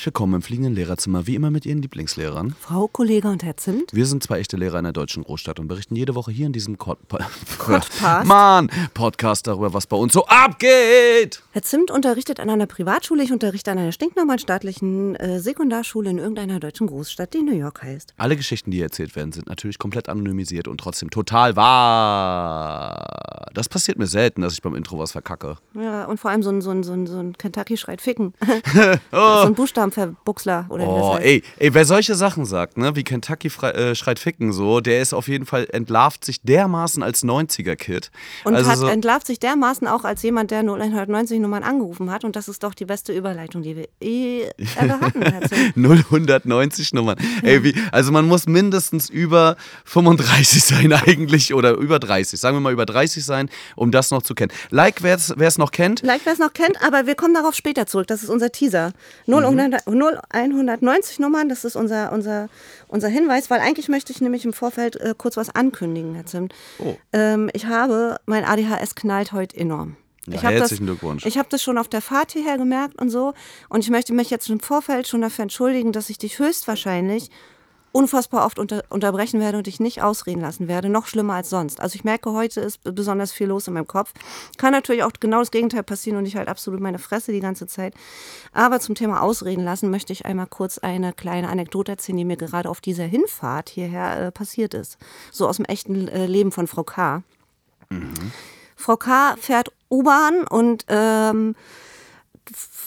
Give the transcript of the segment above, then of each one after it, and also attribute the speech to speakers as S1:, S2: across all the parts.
S1: Herzlich willkommen im fliegenden Lehrerzimmer, wie immer mit Ihren Lieblingslehrern.
S2: Frau Kollege und Herr Zimt.
S1: Wir sind zwei echte Lehrer in der deutschen Großstadt und berichten jede Woche hier in diesem Pod
S2: Podcast.
S1: Mann, Podcast darüber, was bei uns so abgeht.
S2: Herr Zimt unterrichtet an einer Privatschule, ich unterrichte an einer stinknormalen staatlichen äh, Sekundarschule in irgendeiner deutschen Großstadt, die New York heißt.
S1: Alle Geschichten, die hier erzählt werden, sind natürlich komplett anonymisiert und trotzdem total wahr. Das passiert mir selten, dass ich beim Intro was verkacke.
S2: Ja, und vor allem so ein, so ein, so ein, so ein Kentucky schreit Ficken. So ein Buchstabenverbuchsler oder wie das
S1: Oh,
S2: heißt.
S1: ey, ey, wer solche Sachen sagt, ne, wie Kentucky frei, äh, schreit Ficken so, der ist auf jeden Fall entlarvt sich dermaßen als 90er-Kid.
S2: Und
S1: also
S2: hat,
S1: so,
S2: entlarvt sich dermaßen auch als jemand, der 0190 Nummern angerufen hat. Und das ist doch die beste Überleitung, die wir eh hatten. Herr Zimt.
S1: 090 Nummern. Ey, wie, also man muss mindestens über 35 sein eigentlich oder über 30, sagen wir mal über 30 sein, um das noch zu kennen. Like, wer es noch kennt.
S2: Vielleicht wer es noch kennt, aber wir kommen darauf später zurück. Das ist unser Teaser. 0, 0190 Nummern, das ist unser, unser, unser Hinweis, weil eigentlich möchte ich nämlich im Vorfeld äh, kurz was ankündigen, Herr Zimt.
S1: Oh.
S2: Ähm, ich habe, mein ADHS knallt heute enorm.
S1: Ja,
S2: ich
S1: herzlichen
S2: das,
S1: Glückwunsch.
S2: Ich habe das schon auf der Fahrt hierher gemerkt und so. Und ich möchte mich jetzt im Vorfeld schon dafür entschuldigen, dass ich dich höchstwahrscheinlich unfassbar oft unter, unterbrechen werde und dich nicht ausreden lassen werde. Noch schlimmer als sonst. Also ich merke, heute ist besonders viel los in meinem Kopf. Kann natürlich auch genau das Gegenteil passieren und ich halt absolut meine Fresse die ganze Zeit. Aber zum Thema Ausreden lassen möchte ich einmal kurz eine kleine Anekdote erzählen, die mir gerade auf dieser Hinfahrt hierher äh, passiert ist. So aus dem echten äh, Leben von Frau K. Frau K. fährt U-Bahn und ähm,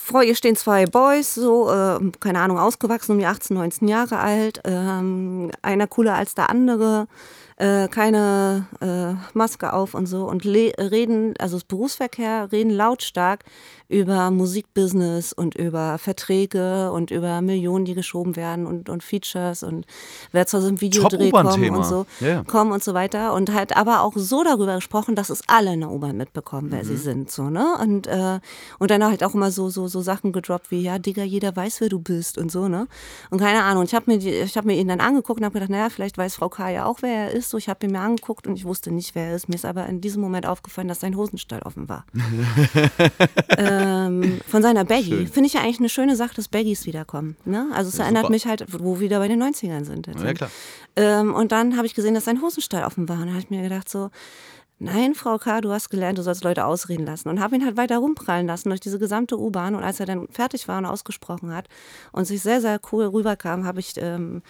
S2: vor ihr stehen zwei Boys, so, äh, keine Ahnung, ausgewachsen, um die 18, 19 Jahre alt. Ähm, einer cooler als der andere, äh, keine äh, Maske auf und so. Und reden, also das Berufsverkehr, reden lautstark über Musikbusiness und über Verträge und über Millionen, die geschoben werden und, und Features und wer zu so einem Videodreh kommen
S1: Top-U-Bahn-Thema.
S2: und so,
S1: ja.
S2: kommen und so weiter. Und halt aber auch so darüber gesprochen, dass es alle in der U-Bahn mitbekommen, wer
S1: Mhm.
S2: sie sind. So, ne? Und, äh, und dann halt auch immer so, so, so Sachen gedroppt wie, ja, Digga, jeder weiß, wer du bist und so, ne? Und keine Ahnung. Ich habe mir, die- ich hab mir ihn dann angeguckt und habe gedacht, naja, vielleicht weiß Frau K. ja auch, wer er ist. So, ich habe ihn mir angeguckt und ich wusste nicht, wer er ist. Mir ist aber in diesem Moment aufgefallen, dass sein Hosenstall offen war. ähm, von seiner Baggy. Finde ich ja eigentlich eine schöne Sache, dass Baggies wiederkommen. Ne? Also es erinnert
S1: super.
S2: mich halt, wo wir wieder bei den 90ern sind. Jetzt.
S1: Ja, klar.
S2: Ähm, und dann habe ich gesehen, dass sein Hosenstall offen war. Und dann habe ich mir gedacht so, nein, Frau K., du hast gelernt, du sollst Leute ausreden lassen. Und habe ihn halt weiter rumprallen lassen durch diese gesamte U-Bahn. Und als er dann fertig war und ausgesprochen hat und sich sehr, sehr cool rüberkam, habe ich ähm,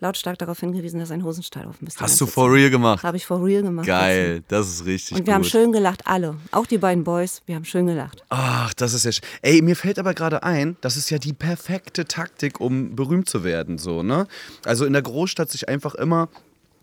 S2: lautstark darauf hingewiesen, dass sein Hosenstall offen ist.
S1: Hast du for real gemacht?
S2: Habe ich for real gemacht.
S1: Geil, das ist richtig
S2: Und wir haben
S1: gut.
S2: schön gelacht, alle. Auch die beiden Boys, wir haben schön gelacht.
S1: Ach, das ist ja. sch- Ey, mir fällt aber gerade ein, das ist ja die perfekte Taktik, um berühmt zu werden, so, ne? Also in der Großstadt sich einfach immer.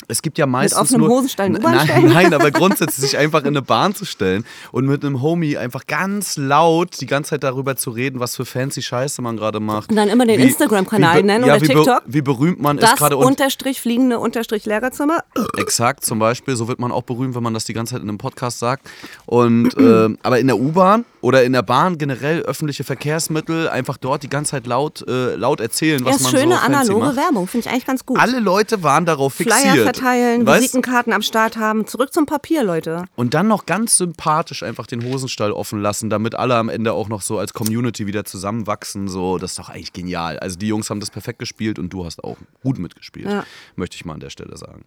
S1: Es gibt ja meistens
S2: offenem
S1: nur,
S2: Hosenstall
S1: nein,
S2: stellen?
S1: nein, aber grundsätzlich sich einfach in eine Bahn zu stellen und mit einem Homie einfach ganz laut die ganze Zeit darüber zu reden, was für fancy Scheiße man gerade macht.
S2: Und dann immer den Instagram-Kanal
S1: be-
S2: nennen
S1: ja,
S2: oder
S1: wie be-
S2: TikTok.
S1: Wie berühmt man ist
S2: Das
S1: gerade und
S2: Unterstrich fliegende Unterstrich Lehrerzimmer.
S1: Exakt, zum Beispiel, so wird man auch berühmt, wenn man das die ganze Zeit in einem Podcast sagt. Und ähm, aber in der U-Bahn oder in der Bahn generell öffentliche Verkehrsmittel einfach dort die ganze Zeit laut, äh, laut erzählen,
S2: Ja,
S1: was
S2: ist
S1: man
S2: schöne
S1: so fancy
S2: analoge
S1: macht.
S2: Werbung, finde ich eigentlich ganz gut.
S1: Alle Leute waren darauf fixiert.
S2: Flyer verteilen,
S1: weißt?
S2: Visitenkarten am Start haben. Zurück zum Papier, Leute.
S1: Und dann noch ganz sympathisch einfach den Hosenstall offen lassen, damit alle am Ende auch noch so als Community wieder zusammenwachsen. So, das ist doch eigentlich genial. Also die Jungs haben das perfekt gespielt und du hast auch gut mitgespielt,
S2: Ja.
S1: möchte ich mal an der Stelle sagen.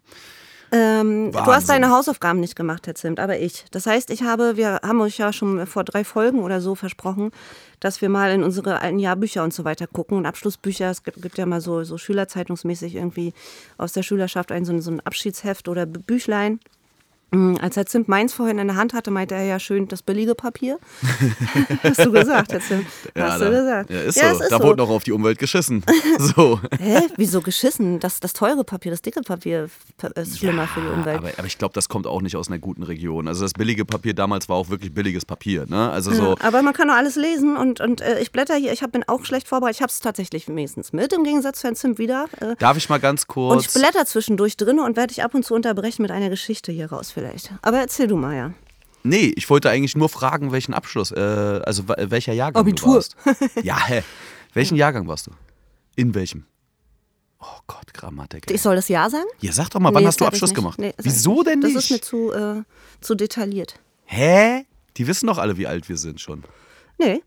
S2: Ähm, du hast deine Hausaufgaben nicht gemacht, Herr Zimt, aber ich. Das heißt, ich habe, wir haben euch ja schon vor drei Folgen oder so versprochen, dass wir mal in unsere alten Jahrbücher und so weiter gucken und Abschlussbücher. Es gibt, gibt ja mal so, so Schülerzeitungsmäßig irgendwie aus der Schülerschaft ein so, ein- so ein Abschiedsheft oder Bü- Büchlein. Mm, Als Herr Zimt meins vorhin in der Hand hatte, meinte er ja schön das billige Papier. Hast du gesagt, Herr Zimt? Hast
S1: da,
S2: du gesagt.
S1: Ja, ist
S2: Ja,
S1: so.
S2: ist
S1: da
S2: so.
S1: wurde noch auf die Umwelt geschissen. so.
S2: Hä? Wieso geschissen? Das, das teure Papier, das dicke Papier ist schlimmer für die Umwelt.
S1: Aber, aber ich glaube, das kommt auch nicht aus einer guten Region. Also das billige Papier damals war auch wirklich billiges Papier. Ne? Also so.
S2: Ja, aber man kann doch alles lesen und, und äh, ich blätter hier, ich hab, bin auch schlecht vorbereitet. Ich habe es tatsächlich wenigstens mit, im Gegensatz zu Herrn Zimt wieder. Äh,
S1: Darf ich mal ganz
S2: und
S1: kurz.
S2: ich blätter zwischendurch drin und werde dich ab und zu unterbrechen mit einer Geschichte hier raus vielleicht. Aber erzähl du mal, ja.
S1: Nee, ich wollte eigentlich nur fragen, welchen Abschluss, äh, also welcher Jahrgang
S2: Abitur.
S1: du warst. Ja, hä? Welchen Jahrgang warst du? In welchem? Oh Gott, Grammatik. ey.
S2: Ich soll das Ja sagen?
S1: Ja, sag doch mal, wann
S2: Nee,
S1: hast du Abschluss gemacht?
S2: Nee,
S1: Wieso denn nicht?
S2: Das ist mir zu, äh, zu detailliert.
S1: Hä? Die wissen doch alle, wie alt wir sind schon.
S2: Nee,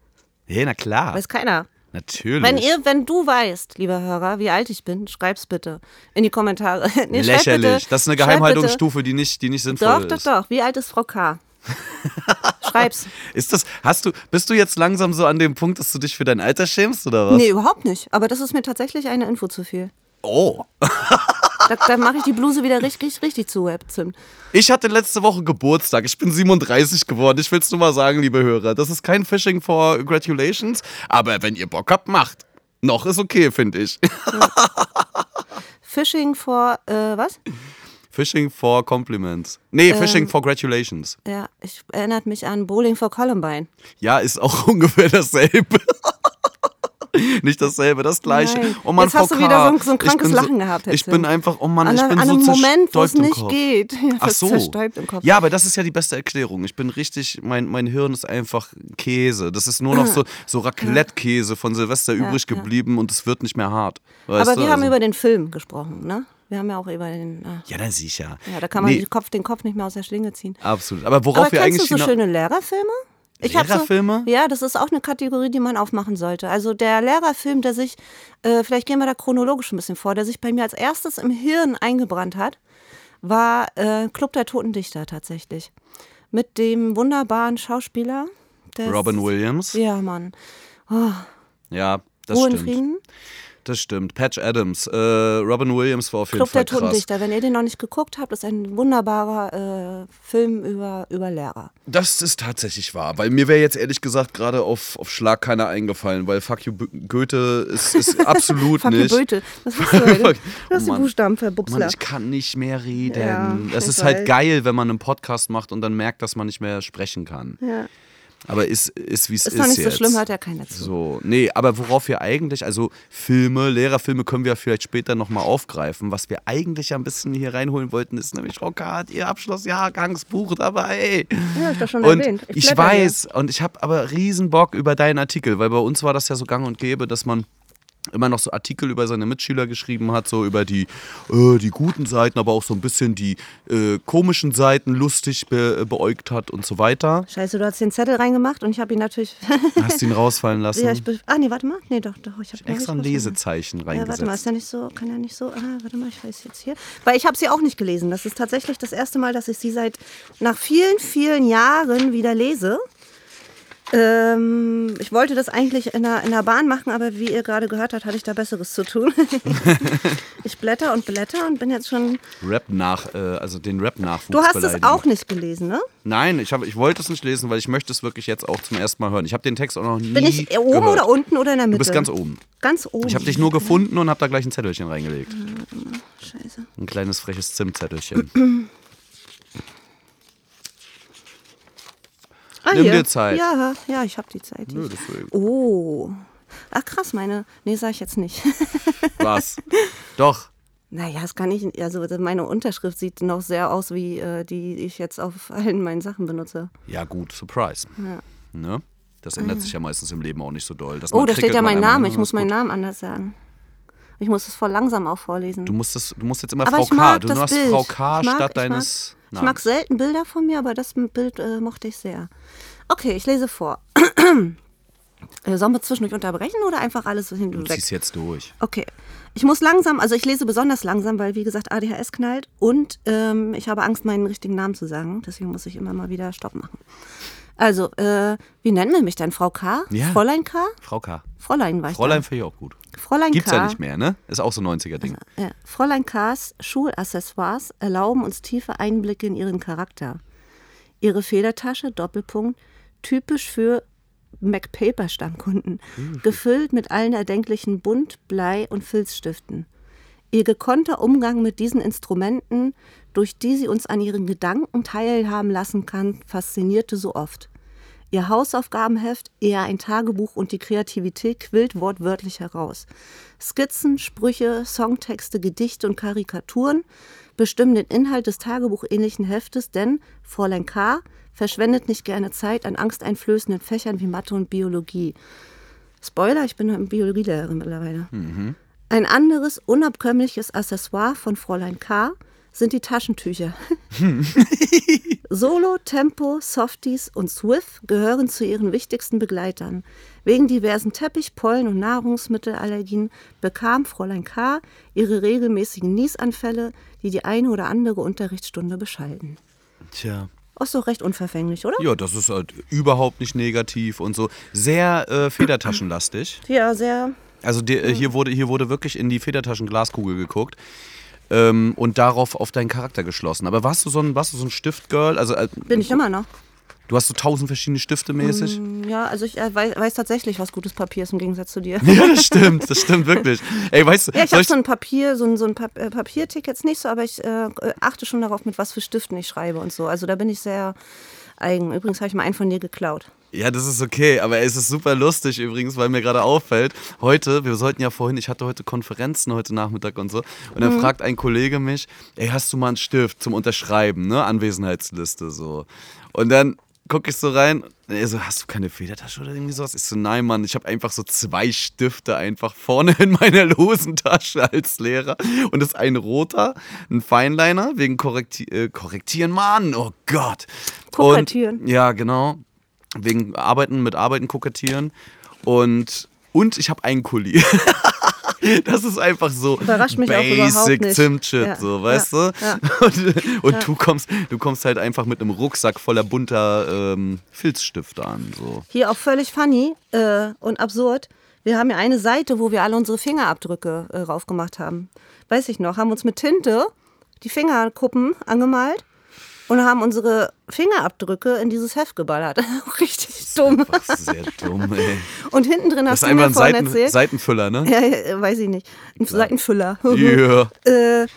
S1: Hä, na klar.
S2: weiß keiner.
S1: Natürlich.
S2: Wenn ihr, wenn du weißt, lieber Hörer, wie alt ich bin, schreib's bitte in die Kommentare. Nee,
S1: Lächerlich.
S2: bitte-
S1: das ist eine Geheimhaltungsstufe, die nicht, die nicht sinnvoll
S2: doch,
S1: ist.
S2: doch, doch. Wie alt ist Frau K? Schreib's.
S1: Ist das, hast du, bist du jetzt langsam so an dem Punkt, dass du dich für dein Alter schämst oder was?
S2: Nee, überhaupt nicht. Aber das ist mir tatsächlich eine Info zu viel.
S1: Oh.
S2: Da, da mache ich die Bluse wieder richtig, richtig zu, Herr Zimt.
S1: Ich hatte letzte Woche Geburtstag. Ich bin 37 geworden. Ich will es nur mal sagen, liebe Hörer. Das ist kein Phishing for Gratulations, aber wenn ihr Bock habt, macht. Noch ist okay, finde ich.
S2: Fishing for, äh, was?
S1: Phishing for Compliments. Nee,
S2: Ähm.
S1: Phishing for Gratulations.
S2: Ja, ich erinnert mich an Bowling for Columbine.
S1: Ja, ist auch ungefähr dasselbe. Nicht dasselbe, das gleiche.
S2: Nein.
S1: Oh Mann,
S2: Jetzt hast
S1: Frau
S2: du wieder so ein- so ein
S1: ich
S2: krankes Lachen gehabt,
S1: Ich
S2: Hetze.
S1: bin einfach, oh Mann,
S2: An,
S1: ich bin
S2: an
S1: so
S2: einem Moment, wo es nicht geht. Ja,
S1: Ach so.
S2: zerstäubt im Kopf.
S1: Ja, aber das ist ja die beste Erklärung. Ich bin richtig, mein, mein Hirn ist einfach Käse. Das ist nur noch so, so Raclette-Käse von Silvester übrig
S2: ja.
S1: geblieben und es wird nicht mehr hart. Weißt
S2: Aber
S1: du?
S2: wir haben
S1: Also-
S2: über den Film gesprochen, ne? Wir haben ja auch über den. ah.
S1: Ja, dann sicher.
S2: Ja, da kann man
S1: Nee,
S2: den, Kopf, den Kopf nicht mehr aus der Schlinge ziehen.
S1: Absolut. Aber worauf
S2: Aber
S1: wir
S2: kennst
S1: eigentlich
S2: du so schöne Lehrerfilme? Ich
S1: Lehrerfilme?
S2: So, ja, das ist auch eine Kategorie, die man aufmachen sollte. Also der Lehrerfilm, der sich, äh, vielleicht gehen wir da chronologisch ein bisschen vor, der sich bei mir als erstes im Hirn eingebrannt hat, war äh, Club der Toten Dichter tatsächlich. Mit dem wunderbaren Schauspieler.
S1: Robin Williams.
S2: Ja, Mann.
S1: Ja, das
S2: Ruhe
S1: stimmt.
S2: Frieden.
S1: Das stimmt. Patch Adams. Äh, Robin Williams war auf jeden
S2: Club
S1: Fall
S2: der Toten
S1: krass.
S2: Dichter. Wenn ihr den noch nicht geguckt habt, ist ein wunderbarer äh, Film über, über Lehrer.
S1: Das ist tatsächlich wahr, weil mir wäre jetzt ehrlich gesagt gerade auf, auf Schlag keiner eingefallen, weil Fuck you Goethe ist, ist absolut
S2: Fuck you
S1: nicht.
S2: Goethe. Was hast du heute?
S1: Fuck-
S2: Du hast
S1: Oh
S2: die. Buchstaben
S1: Mann, ich kann nicht mehr reden.
S2: Ja,
S1: das ist halt
S2: weiß.
S1: geil, wenn man einen Podcast macht und dann merkt, dass man nicht mehr sprechen kann.
S2: Ja.
S1: Aber ist, ist wie es ist.
S2: Ist doch nicht
S1: jetzt.
S2: so schlimm, hört ja keiner zu.
S1: So, nee, aber worauf wir eigentlich, also Filme, Lehrerfilme können wir vielleicht später nochmal aufgreifen. Was wir eigentlich ein bisschen hier reinholen wollten, ist nämlich hat ihr Abschlussjahrgangsbuch dabei.
S2: Ja, ich doch schon
S1: Und
S2: erwähnt.
S1: ich,
S2: hier.
S1: weiß, und ich habe aber riesen Bock über deinen Artikel, weil bei uns war das ja so gang und gäbe, dass man immer noch so Artikel über seine Mitschüler geschrieben hat, so über die, äh, die guten Seiten, aber auch so ein bisschen die äh, komischen Seiten lustig be beäugt hat und so weiter.
S2: Scheiße, du hast den Zettel reingemacht und ich habe ihn natürlich.
S1: Hast ihn rausfallen lassen.
S2: ja, ich ah, nee, warte mal. Nee, doch, doch. Ich habe
S1: extra ein Lesezeichen
S2: Ja,
S1: reingesetzt.
S2: warte mal, ist ja nicht so, kann ja nicht so. Ah, warte mal, ich weiß jetzt hier. Weil ich habe sie auch nicht gelesen. Das ist tatsächlich das erste Mal, dass ich sie seit nach vielen, vielen Jahren wieder lese. Ähm, ich wollte das eigentlich in der, in der Bahn machen, aber wie ihr gerade gehört habt, hatte ich da Besseres zu tun. ich blätter und blätter und bin jetzt schon.
S1: Rap nach, äh, also den Rap-Nachwuchs
S2: Du hast es auch nicht gelesen, ne?
S1: Nein, ich, hab, ich wollte es nicht lesen, weil ich möchte es wirklich jetzt auch zum ersten Mal hören. Ich habe den Text auch noch nie
S2: Bin ich oben
S1: gehört.
S2: oder unten oder in der Mitte?
S1: Du bist ganz oben.
S2: Ganz oben.
S1: Ich habe dich nur gefunden und habe da gleich ein Zettelchen reingelegt.
S2: Scheiße.
S1: Ein kleines freches Zimtzettelchen.
S2: Ah,
S1: Nimm
S2: hier.
S1: dir Zeit.
S2: Ja, ja, ich habe die Zeit.
S1: Nö, deswegen.
S2: Oh. Ach krass, meine. Nee, sag ich jetzt nicht.
S1: Was? Doch.
S2: naja, das kann ich. Also meine Unterschrift sieht noch sehr aus, wie äh, die ich jetzt auf allen meinen Sachen benutze.
S1: Ja, gut, Surprise.
S2: Ja.
S1: Ne? Das ändert sich ja meistens im Leben auch nicht so doll. dass
S2: Oh, da steht ja mein Name. Ich muss meinen. Namen anders sagen. Ich muss es voll langsam auch vorlesen.
S1: Du musst, das, du musst jetzt immer
S2: aber
S1: Frau K. Du hast
S2: Bild.
S1: Frau K.
S2: Mag,
S1: statt
S2: ich
S1: deines
S2: Mag, ich mag selten Bilder von mir, aber das Bild äh, mochte ich sehr. Okay, ich lese vor. Äh, Sollen wir zwischendurch unterbrechen oder einfach alles hin
S1: Du
S2: und weg?
S1: ziehst jetzt durch.
S2: Okay. Ich muss langsam, also ich lese besonders langsam, weil wie gesagt ADHS knallt und ähm, ich habe Angst, meinen richtigen Namen zu sagen. Deswegen muss ich immer mal wieder Stopp machen. Also, äh, wie nennen wir mich denn? Frau K?
S1: Ja.
S2: Fräulein K?
S1: Frau K.
S2: Fräulein ich
S1: Fräulein finde ich auch gut.
S2: Fräulein
S1: Gibt's
S2: K.
S1: ja nicht mehr, ne? Ist auch so 90er-Ding.
S2: Ja. Fräulein K.s Schulaccessoires erlauben uns tiefe Einblicke in ihren Charakter. Ihre Federtasche, Doppelpunkt, typisch für MacPaper-Stammkunden, gefüllt mit allen erdenklichen Bunt-, Blei- und Filzstiften. Ihr gekonnter Umgang mit diesen Instrumenten, durch die sie uns an ihren Gedanken teilhaben lassen kann, faszinierte so oft. Ihr Hausaufgabenheft, eher ein Tagebuch und die Kreativität quillt wortwörtlich heraus. Skizzen, Sprüche, Songtexte, Gedichte und Karikaturen bestimmen den Inhalt des tagebuchähnlichen Heftes, denn Fräulein K. verschwendet nicht gerne Zeit an angsteinflößenden Fächern wie Mathe und Biologie. Spoiler, ich bin Biologielehrerin mittlerweile. Ein anderes unabkömmliches Accessoire von Fräulein K. sind die Taschentücher. Solo, Tempo, Softies und Swift gehören zu ihren wichtigsten Begleitern. Wegen diversen Teppich-, Pollen- und Nahrungsmittelallergien bekam Fräulein K. ihre regelmäßigen Niesanfälle, die die eine oder andere Unterrichtsstunde beschalten.
S1: Tja.
S2: Auch so recht unverfänglich, oder?
S1: Ja, das ist halt überhaupt nicht negativ und so. Sehr äh, federtaschenlastig.
S2: Ja, sehr.
S1: Also die, äh, hier, wurde, hier wurde wirklich in die Federtaschen-Glaskugel geguckt. Ähm, und darauf auf deinen Charakter geschlossen. Aber warst du so ein, warst du so ein Stiftgirl? Also, äh,
S2: Bin ich immer noch.
S1: du hast so tausend verschiedene Stifte mäßig?
S2: Ja, also ich äh, weiß, weiß tatsächlich, was gutes Papier ist im Gegensatz zu dir.
S1: Ja, das stimmt, das stimmt wirklich. Ey, weißt du,
S2: Ja, ich habe so ein Papier, so ein, so ein Pap äh, Papiertick jetzt nicht so, aber ich äh, achte schon darauf, mit was für Stiften ich schreibe und so. Also da bin ich sehr eigen. Übrigens habe ich mal einen von dir geklaut.
S1: ja, das ist okay, aber es ist super lustig übrigens, weil mir gerade auffällt, heute, wir sollten ja vorhin, ich hatte heute Konferenzen heute Nachmittag und so, und
S2: Mhm.
S1: dann fragt ein Kollege mich, ey, hast du mal einen Stift zum Unterschreiben, ne, Anwesenheitsliste, so. Und dann gucke ich so rein, er so, hast du keine Federtasche oder irgendwie sowas? Ich so, nein, Mann, ich habe einfach so zwei Stifte einfach vorne in meiner losen Tasche als Lehrer. Und das ist ein roter, ein Feinliner, wegen Korrekti äh, Korrektieren, Mann, oh Gott.
S2: Kokettieren.
S1: Und, ja, genau. Wegen Arbeiten, mit Arbeiten kokettieren. Und, und ich habe einen Kuli. Das ist einfach so
S2: Überrascht mich auch überhaupt
S1: basic
S2: nicht.
S1: Zimtshit,
S2: Ja,
S1: so, weißt
S2: ja,
S1: du? Und, und du kommst, du kommst halt einfach mit einem Rucksack voller bunter ähm, Filzstifte an. So.
S2: Hier auch völlig funny äh, und absurd. Wir haben ja eine Seite, wo wir alle unsere Fingerabdrücke äh, raufgemacht haben. Weiß ich noch, haben uns mit Tinte die Fingerkuppen angemalt und haben unsere Fingerabdrücke in dieses Heft geballert. Richtig dumm.
S1: Sehr dumm, ey.
S2: Und hinten drin hast du mir vorhin
S1: Seiten,
S2: erzählt.
S1: Seitenfüller, ne?
S2: ja, ja, weiß ich nicht. Ein Seitenfüller.
S1: Yeah.
S2: äh,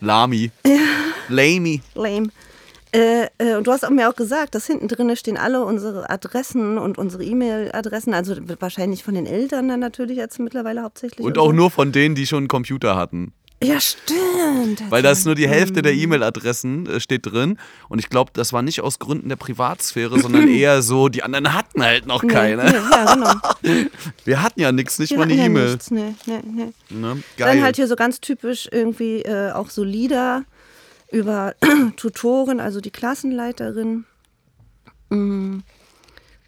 S1: Lami. Lamy.
S2: lame. Äh, äh, und du hast mir auch gesagt, dass hinten drin stehen alle unsere Adressen und unsere E-Mail-Adressen, also wahrscheinlich von den Eltern dann natürlich jetzt mittlerweile hauptsächlich.
S1: Und auch nur von denen, die schon einen Computer hatten.
S2: Ja, stimmt.
S1: Weil da ist nur die Hälfte der E-Mail-Adressen äh, steht drin. Und ich glaube, das war nicht aus Gründen der Privatsphäre, sondern eher so, die anderen hatten halt noch keine.
S2: nee, ja, genau.
S1: Wir hatten ja nichts, nicht
S2: Die
S1: mal eine
S2: ja
S1: E-Mail.
S2: nichts, Nee, nee, nee.
S1: Ne? Geil.
S2: Dann halt hier so ganz typisch irgendwie äh, auch so Lieder über Tutoren, also die Klassenleiterin. Mm.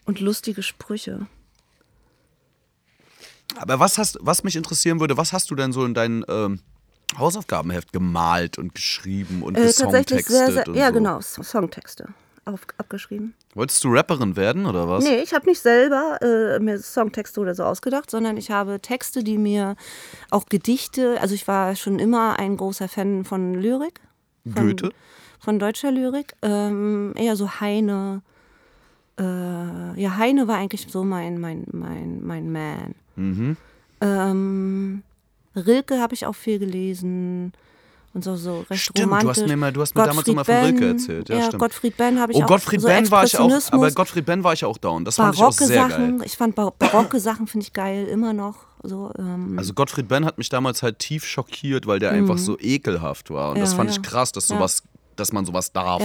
S2: Und lustige Sprüche.
S1: Aber was hast, was mich interessieren würde, was hast du denn so in deinen ähm, Hausaufgabenheft gemalt und geschrieben und
S2: Äh, tatsächlich sehr, sehr, ja
S1: so?
S2: genau, Songtexte auf, abgeschrieben.
S1: Wolltest du Rapperin werden oder was?
S2: Nee, ich habe nicht selber äh, mir Songtexte oder so ausgedacht, sondern ich habe Texte, die mir auch Gedichte, also ich war schon immer ein großer Fan von Lyrik. Von,
S1: Goethe?
S2: Von deutscher Lyrik. Ähm, eher so Heine. Äh, ja, Heine war eigentlich so mein, mein, mein, mein Man.
S1: Mhm.
S2: Ähm, Rilke habe ich auch viel gelesen. Und so, so recht
S1: Stimmt, du
S2: romantisch.
S1: hast mir mal- du hast mir damals mal von Rilke erzählt. Ja,
S2: Ja. Gottfried Benn habe ich
S1: Oh,
S2: auch.
S1: Gottfried
S2: so
S1: Benn war ich auch, aber. Gottfried Benn war ich auch down. Das fand ich auch
S2: barocke
S1: sehr
S2: Sachen,
S1: geil.
S2: ich fand ba barocke Sachen finde ich geil, immer noch. So, ähm,
S1: Also Gottfried Benn hat mich damals halt tief schockiert, weil der einfach so ekelhaft war. Und
S2: Mhm. Ja,
S1: das fand
S2: ja.
S1: ich krass, dass sowas, dass man sowas darf.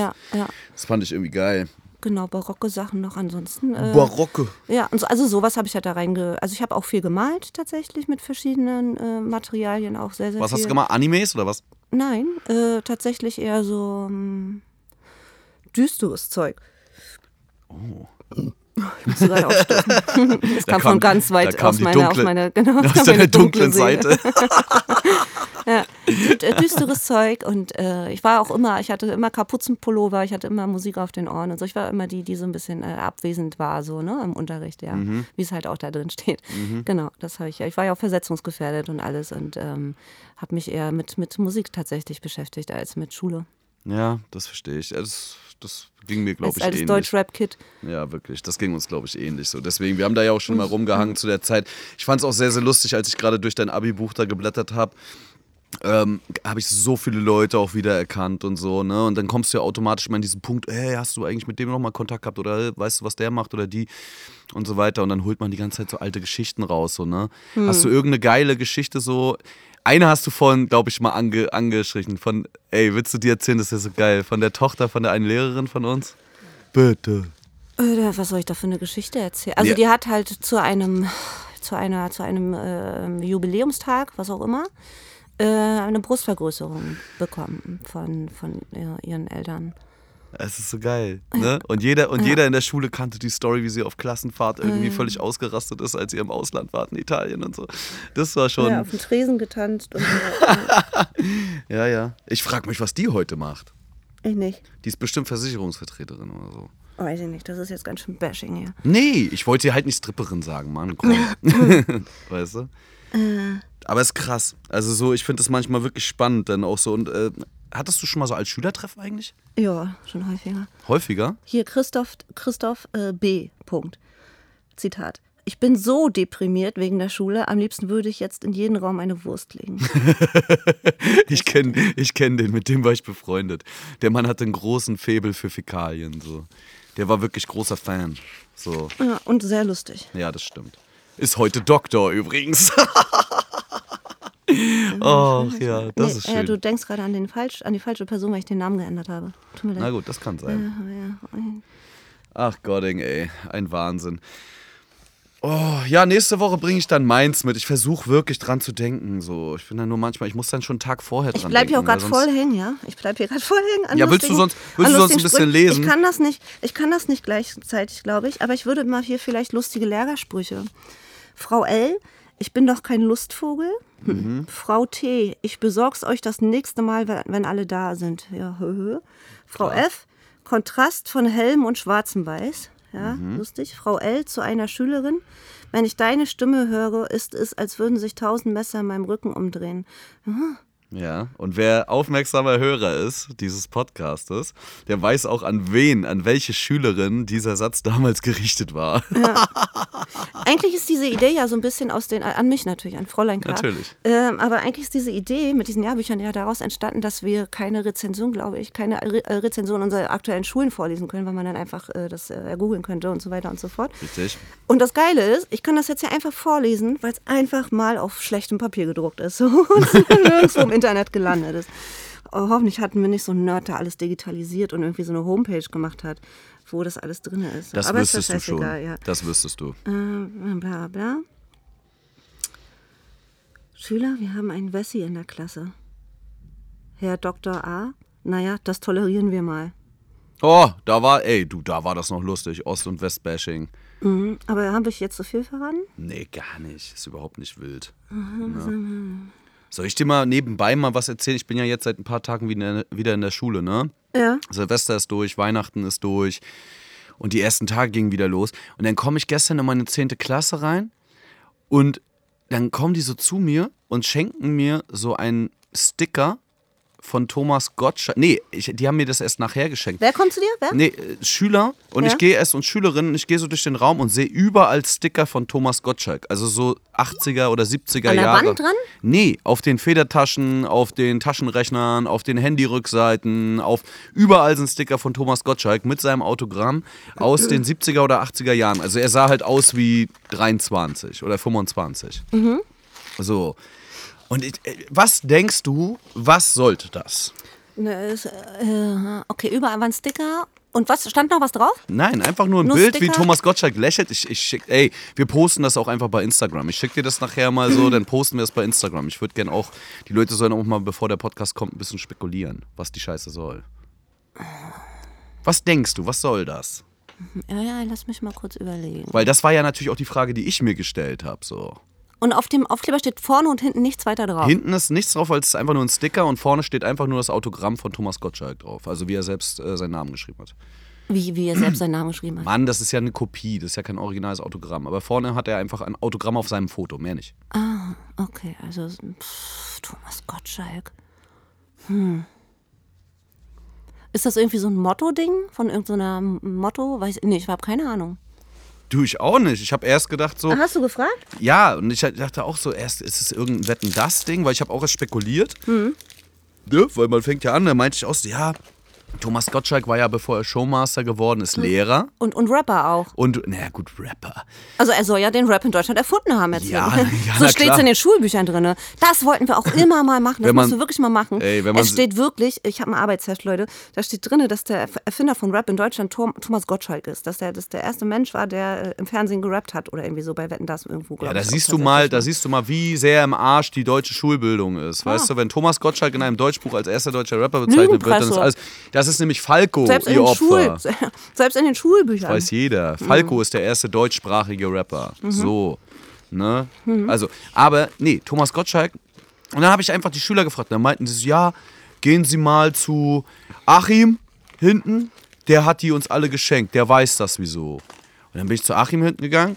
S1: Das fand ich irgendwie geil.
S2: Genau, barocke Sachen noch ansonsten. Äh,
S1: Barocke.
S2: ja, so, also sowas habe ich halt da reinge... Also ich habe auch viel gemalt tatsächlich mit verschiedenen äh, Materialien, auch sehr, sehr
S1: Was
S2: viel.
S1: hast du gemacht? Animes oder was?
S2: Nein, äh, tatsächlich eher so ähm, düsteres Zeug. Oh. Ich muss gerade aufstoßen. Das kam,
S1: kam-
S2: von ganz weit aus meiner,
S1: dunkle-
S2: aus meiner, genau,
S1: Aus
S2: meiner dunklen
S1: dunklen. Seite.
S2: Äh, düsteres Zeug und äh, ich war auch immer, ich hatte immer Kapuzenpullover, ich hatte immer Musik auf den Ohren und so. Ich war immer die, die so ein bisschen äh, abwesend war, so ne, im Unterricht, ja,
S1: Mhm.
S2: wie es halt auch da drin steht. Genau, das habe ich ja. Ich war ja auch versetzungsgefährdet und alles und ähm, habe mich eher mit, mit Musik tatsächlich beschäftigt als mit Schule.
S1: Ja, das verstehe ich. Das, das ging mir, glaube
S2: Als
S1: ich, ähnlich.
S2: Deutsch-Rap-Kid.
S1: Ja, wirklich. Das ging uns, glaube ich, ähnlich so. Deswegen, wir haben da ja auch schon mal rumgehangen zu der Zeit. Ich fand es auch sehr, sehr lustig, als ich gerade durch dein Abi-Buch da geblättert habe. Ähm, habe ich so viele Leute auch wiedererkannt und so, ne? Und dann kommst du ja automatisch mal in diesen Punkt, hey, hast du eigentlich mit dem nochmal Kontakt gehabt oder weißt du, was der macht oder die und so weiter. Und dann holt man die ganze Zeit so alte Geschichten raus, so, ne? Hast du irgendeine geile Geschichte so? Eine hast du vorhin, glaube ich, mal ange angestrichen. Von, ey, willst du dir erzählen, das ist ja so geil. Von der Tochter von der einen Lehrerin von uns? Bitte.
S2: Was soll ich da für eine Geschichte erzählen? Also
S1: Ja.
S2: die hat halt zu einem, zu einer, zu einem äh, Jubiläumstag, was auch immer, äh, eine Brustvergrößerung bekommen von, von ihren Eltern.
S1: Es ist so geil. Ne? Und, jeder, und jeder in der Schule kannte die Story, wie sie auf Klassenfahrt irgendwie völlig ausgerastet ist, als sie im Ausland war in Italien und so. Das war schon.
S2: Ja,
S1: Ja,
S2: auf dem Tresen getanzt und so.
S1: ja. ja. Ich frage mich, was die heute macht.
S2: ich nicht.
S1: Die ist bestimmt Versicherungsvertreterin oder so.
S2: Weiß ich nicht, das ist jetzt ganz schön Bashing hier.
S1: Nee, ich wollte dir halt nicht Stripperin sagen, Mann. Komm. weißt du?
S2: Äh.
S1: Aber ist krass. Also so, ich finde das manchmal wirklich spannend, dann auch so. Und äh, hattest du schon mal so als Schülertreffen eigentlich?
S2: Ja, schon häufiger.
S1: Häufiger?
S2: Hier Christoph, Christoph äh, B. Punkt. Zitat. Ich bin so deprimiert wegen der Schule. Am liebsten würde ich jetzt in jeden Raum eine Wurst legen.
S1: Ich kenne ich kenn den, mit dem war ich befreundet. Der Mann hatte einen großen Faible für Fäkalien. So. Der war wirklich großer Fan. So,
S2: Ja, und sehr lustig.
S1: ja, das stimmt. Ist heute Doktor übrigens. oh, ja, das
S2: Nee,
S1: ist
S2: äh,
S1: schön.
S2: du denkst gerade an, den falsch, an die falsche Person, weil ich den Namen geändert habe. Tut mir leid.
S1: Na gut, das kann sein.
S2: Ja, ja.
S1: Ach Godding, ey, ein Wahnsinn. Oh, ja, nächste Woche bringe ich dann meins mit. Ich versuche wirklich dran zu denken. So. Ich bin dann nur manchmal, ich muss dann schon einen Tag vorher
S2: Ich
S1: dran
S2: bleib
S1: denken.
S2: hier auch gerade voll hängen, ja? Ich bleib hier gerade voll hängen. An
S1: Ja, willst du sonst- willst du sonst ein bisschen
S2: Sprüchen.
S1: lesen?
S2: Ich kann das nicht, ich kann das nicht gleichzeitig, glaube ich, aber ich würde mal hier vielleicht lustige Lehrersprüche. Frau L., ich bin doch kein Lustvogel. Hm.
S1: Mhm.
S2: Frau T., ich besorg's euch das nächste Mal, wenn- alle da sind. Ja, hö, hö. Frau F., Kontrast von hellem und schwarzem Weiß. Ja,
S1: Mhm.
S2: lustig. Frau L. zu einer Schülerin. Wenn ich deine Stimme höre, ist es, als würden sich tausend Messer in meinem Rücken umdrehen.
S1: Ja, und wer aufmerksamer Hörer ist dieses Podcastes, der weiß auch an wen, an welche Schülerin dieser Satz damals gerichtet war.
S2: Eigentlich ist diese Idee ja so ein bisschen aus den, an mich natürlich, an Fräulein klar.
S1: Natürlich.
S2: Ähm, aber eigentlich ist diese Idee mit diesen Jahrbüchern ja daraus entstanden, dass wir keine Rezension, glaube ich, keine Re äh, Rezension unserer aktuellen Schulen vorlesen können, weil man dann einfach äh, das äh, googeln könnte und so weiter und so fort.
S1: Richtig.
S2: Und das Geile ist, ich kann das jetzt ja einfach vorlesen, weil es einfach mal auf schlechtem Papier gedruckt ist und nirgendwo im Internet gelandet ist. Oh, hoffentlich hatten wir nicht so einen Nerd, der alles digitalisiert und irgendwie so eine Homepage gemacht hat, wo das alles drin ist.
S1: Das
S2: Aber ist
S1: wüsstest
S2: ja
S1: du schon.
S2: Ja.
S1: Das wüsstest du.
S2: Äh, bla bla. Schüler, wir haben einen Wessi in der Klasse. Herr Dr. A. Naja, das tolerieren wir mal.
S1: Oh, da war, ey, du, da war das noch lustig. Ost- und West-Bashing.
S2: Mhm. Aber habe ich jetzt so viel verraten?
S1: Nee, gar nicht. Ist überhaupt nicht wild. Ja. Soll ich dir mal nebenbei mal was erzählen? Ich bin ja jetzt seit ein paar Tagen wieder in der Schule, ne?
S2: Ja.
S1: Silvester ist durch, Weihnachten ist durch und die ersten Tage gingen wieder los. Und dann komme ich gestern in meine 10. Klasse rein und dann kommen die so zu mir und schenken mir so einen Sticker von Thomas Gottschalk. Nee, ich, die haben mir das erst nachher geschenkt.
S2: Wer kommt zu dir? Wer?
S1: Nee, äh, Schüler und
S2: Ja?
S1: ich gehe erst und Schülerinnen, ich gehe so durch den Raum und sehe überall Sticker von Thomas Gottschalk. Also so 80er oder 70er
S2: An der
S1: Jahre.
S2: Wand dran?
S1: Nee, auf den Federtaschen, auf den Taschenrechnern, auf den Handyrückseiten, auf überall sind Sticker von Thomas Gottschalk mit seinem Autogramm aus den 70er oder 80er Jahren. Also er sah halt aus wie 23 oder 25.
S2: Mhm.
S1: So. Und ich, äh, was denkst du, was sollte das?
S2: Ne, ist, äh, okay, überall waren Sticker. Und was stand noch was drauf?
S1: Nein, einfach nur ein
S2: Nur
S1: Bild, wie
S2: Sticker?
S1: Thomas Gottschalk lächelt. Ich, ich schick, ey, wir posten das auch einfach bei Instagram. Ich schicke dir das nachher mal so, dann posten wir es bei Instagram. Ich würde gerne auch, die Leute sollen auch mal, bevor der Podcast kommt, ein bisschen spekulieren, was die Scheiße soll. Was denkst du, was soll das?
S2: Ja, ja, lass mich mal kurz überlegen.
S1: Weil das war ja natürlich auch die Frage, die ich mir gestellt habe. So.
S2: Und auf dem Aufkleber steht vorne und hinten nichts weiter drauf.
S1: Hinten ist nichts drauf, weil es ist einfach nur ein Sticker und vorne steht einfach nur das Autogramm von Thomas Gottschalk drauf. Also wie er selbst äh, seinen Namen geschrieben hat.
S2: Wie, wie er selbst seinen Namen geschrieben hat.
S1: Mann, das ist ja eine Kopie, das ist ja kein originales Autogramm. Aber vorne hat er einfach ein Autogramm auf seinem Foto, mehr nicht.
S2: Ah, okay, also pff, Thomas Gottschalk. Hm. Ist das irgendwie so ein Motto-Ding von irgendeiner Motto? Weiß, nee, ich habe keine Ahnung.
S1: Du, ich auch nicht. Ich habe erst gedacht so,
S2: Ah, hast du gefragt?
S1: ja, und ich dachte auch so, erst ist es irgendein Wetten-Das-Ding, weil ich habe auch erst spekuliert.
S2: Mhm.
S1: Ne, weil man fängt ja an, da meinte ich auch so, ja, Thomas Gottschalk war ja, bevor er Showmaster geworden ist,
S2: Mhm.
S1: Lehrer.
S2: Und, und Rapper auch.
S1: Und, naja, gut, Rapper.
S2: Also er soll ja den Rap in Deutschland erfunden haben erzählt.
S1: Ja, ja,
S2: so steht es in den Schulbüchern drin. Das wollten wir auch immer mal machen. Das
S1: man-
S2: musst du wirklich mal machen.
S1: Ey, wenn man-
S2: es steht wirklich, ich habe ein Arbeitsheft, Leute, da steht drin, dass der Erfinder von Rap in Deutschland Thomas Gottschalk ist. Dass der, dass der erste Mensch war, der äh, im Fernsehen gerappt hat oder irgendwie so bei Wetten das irgendwo. glaub
S1: Ja, da siehst du mal, da siehst du mal, wie sehr im Arsch die deutsche Schulbildung ist. Weißt du, wenn Thomas Gottschalk in einem Deutschbuch als erster deutscher Rapper bezeichnet wird, dann ist alles. Das ist nämlich Falco,
S2: Selbst in,
S1: ihr
S2: den
S1: Opfer.
S2: Schul, selbst in den Schulbüchern.
S1: Weiß jeder. Falco ist der erste deutschsprachige Rapper. So. Ne? Also, aber nee, Thomas Gottschalk. Und dann habe ich einfach die Schüler gefragt. Dann meinten sie so, ja, gehen Sie mal zu Achim hinten. Der hat die uns alle geschenkt. Der weiß das wieso. Und dann bin ich zu Achim hinten gegangen.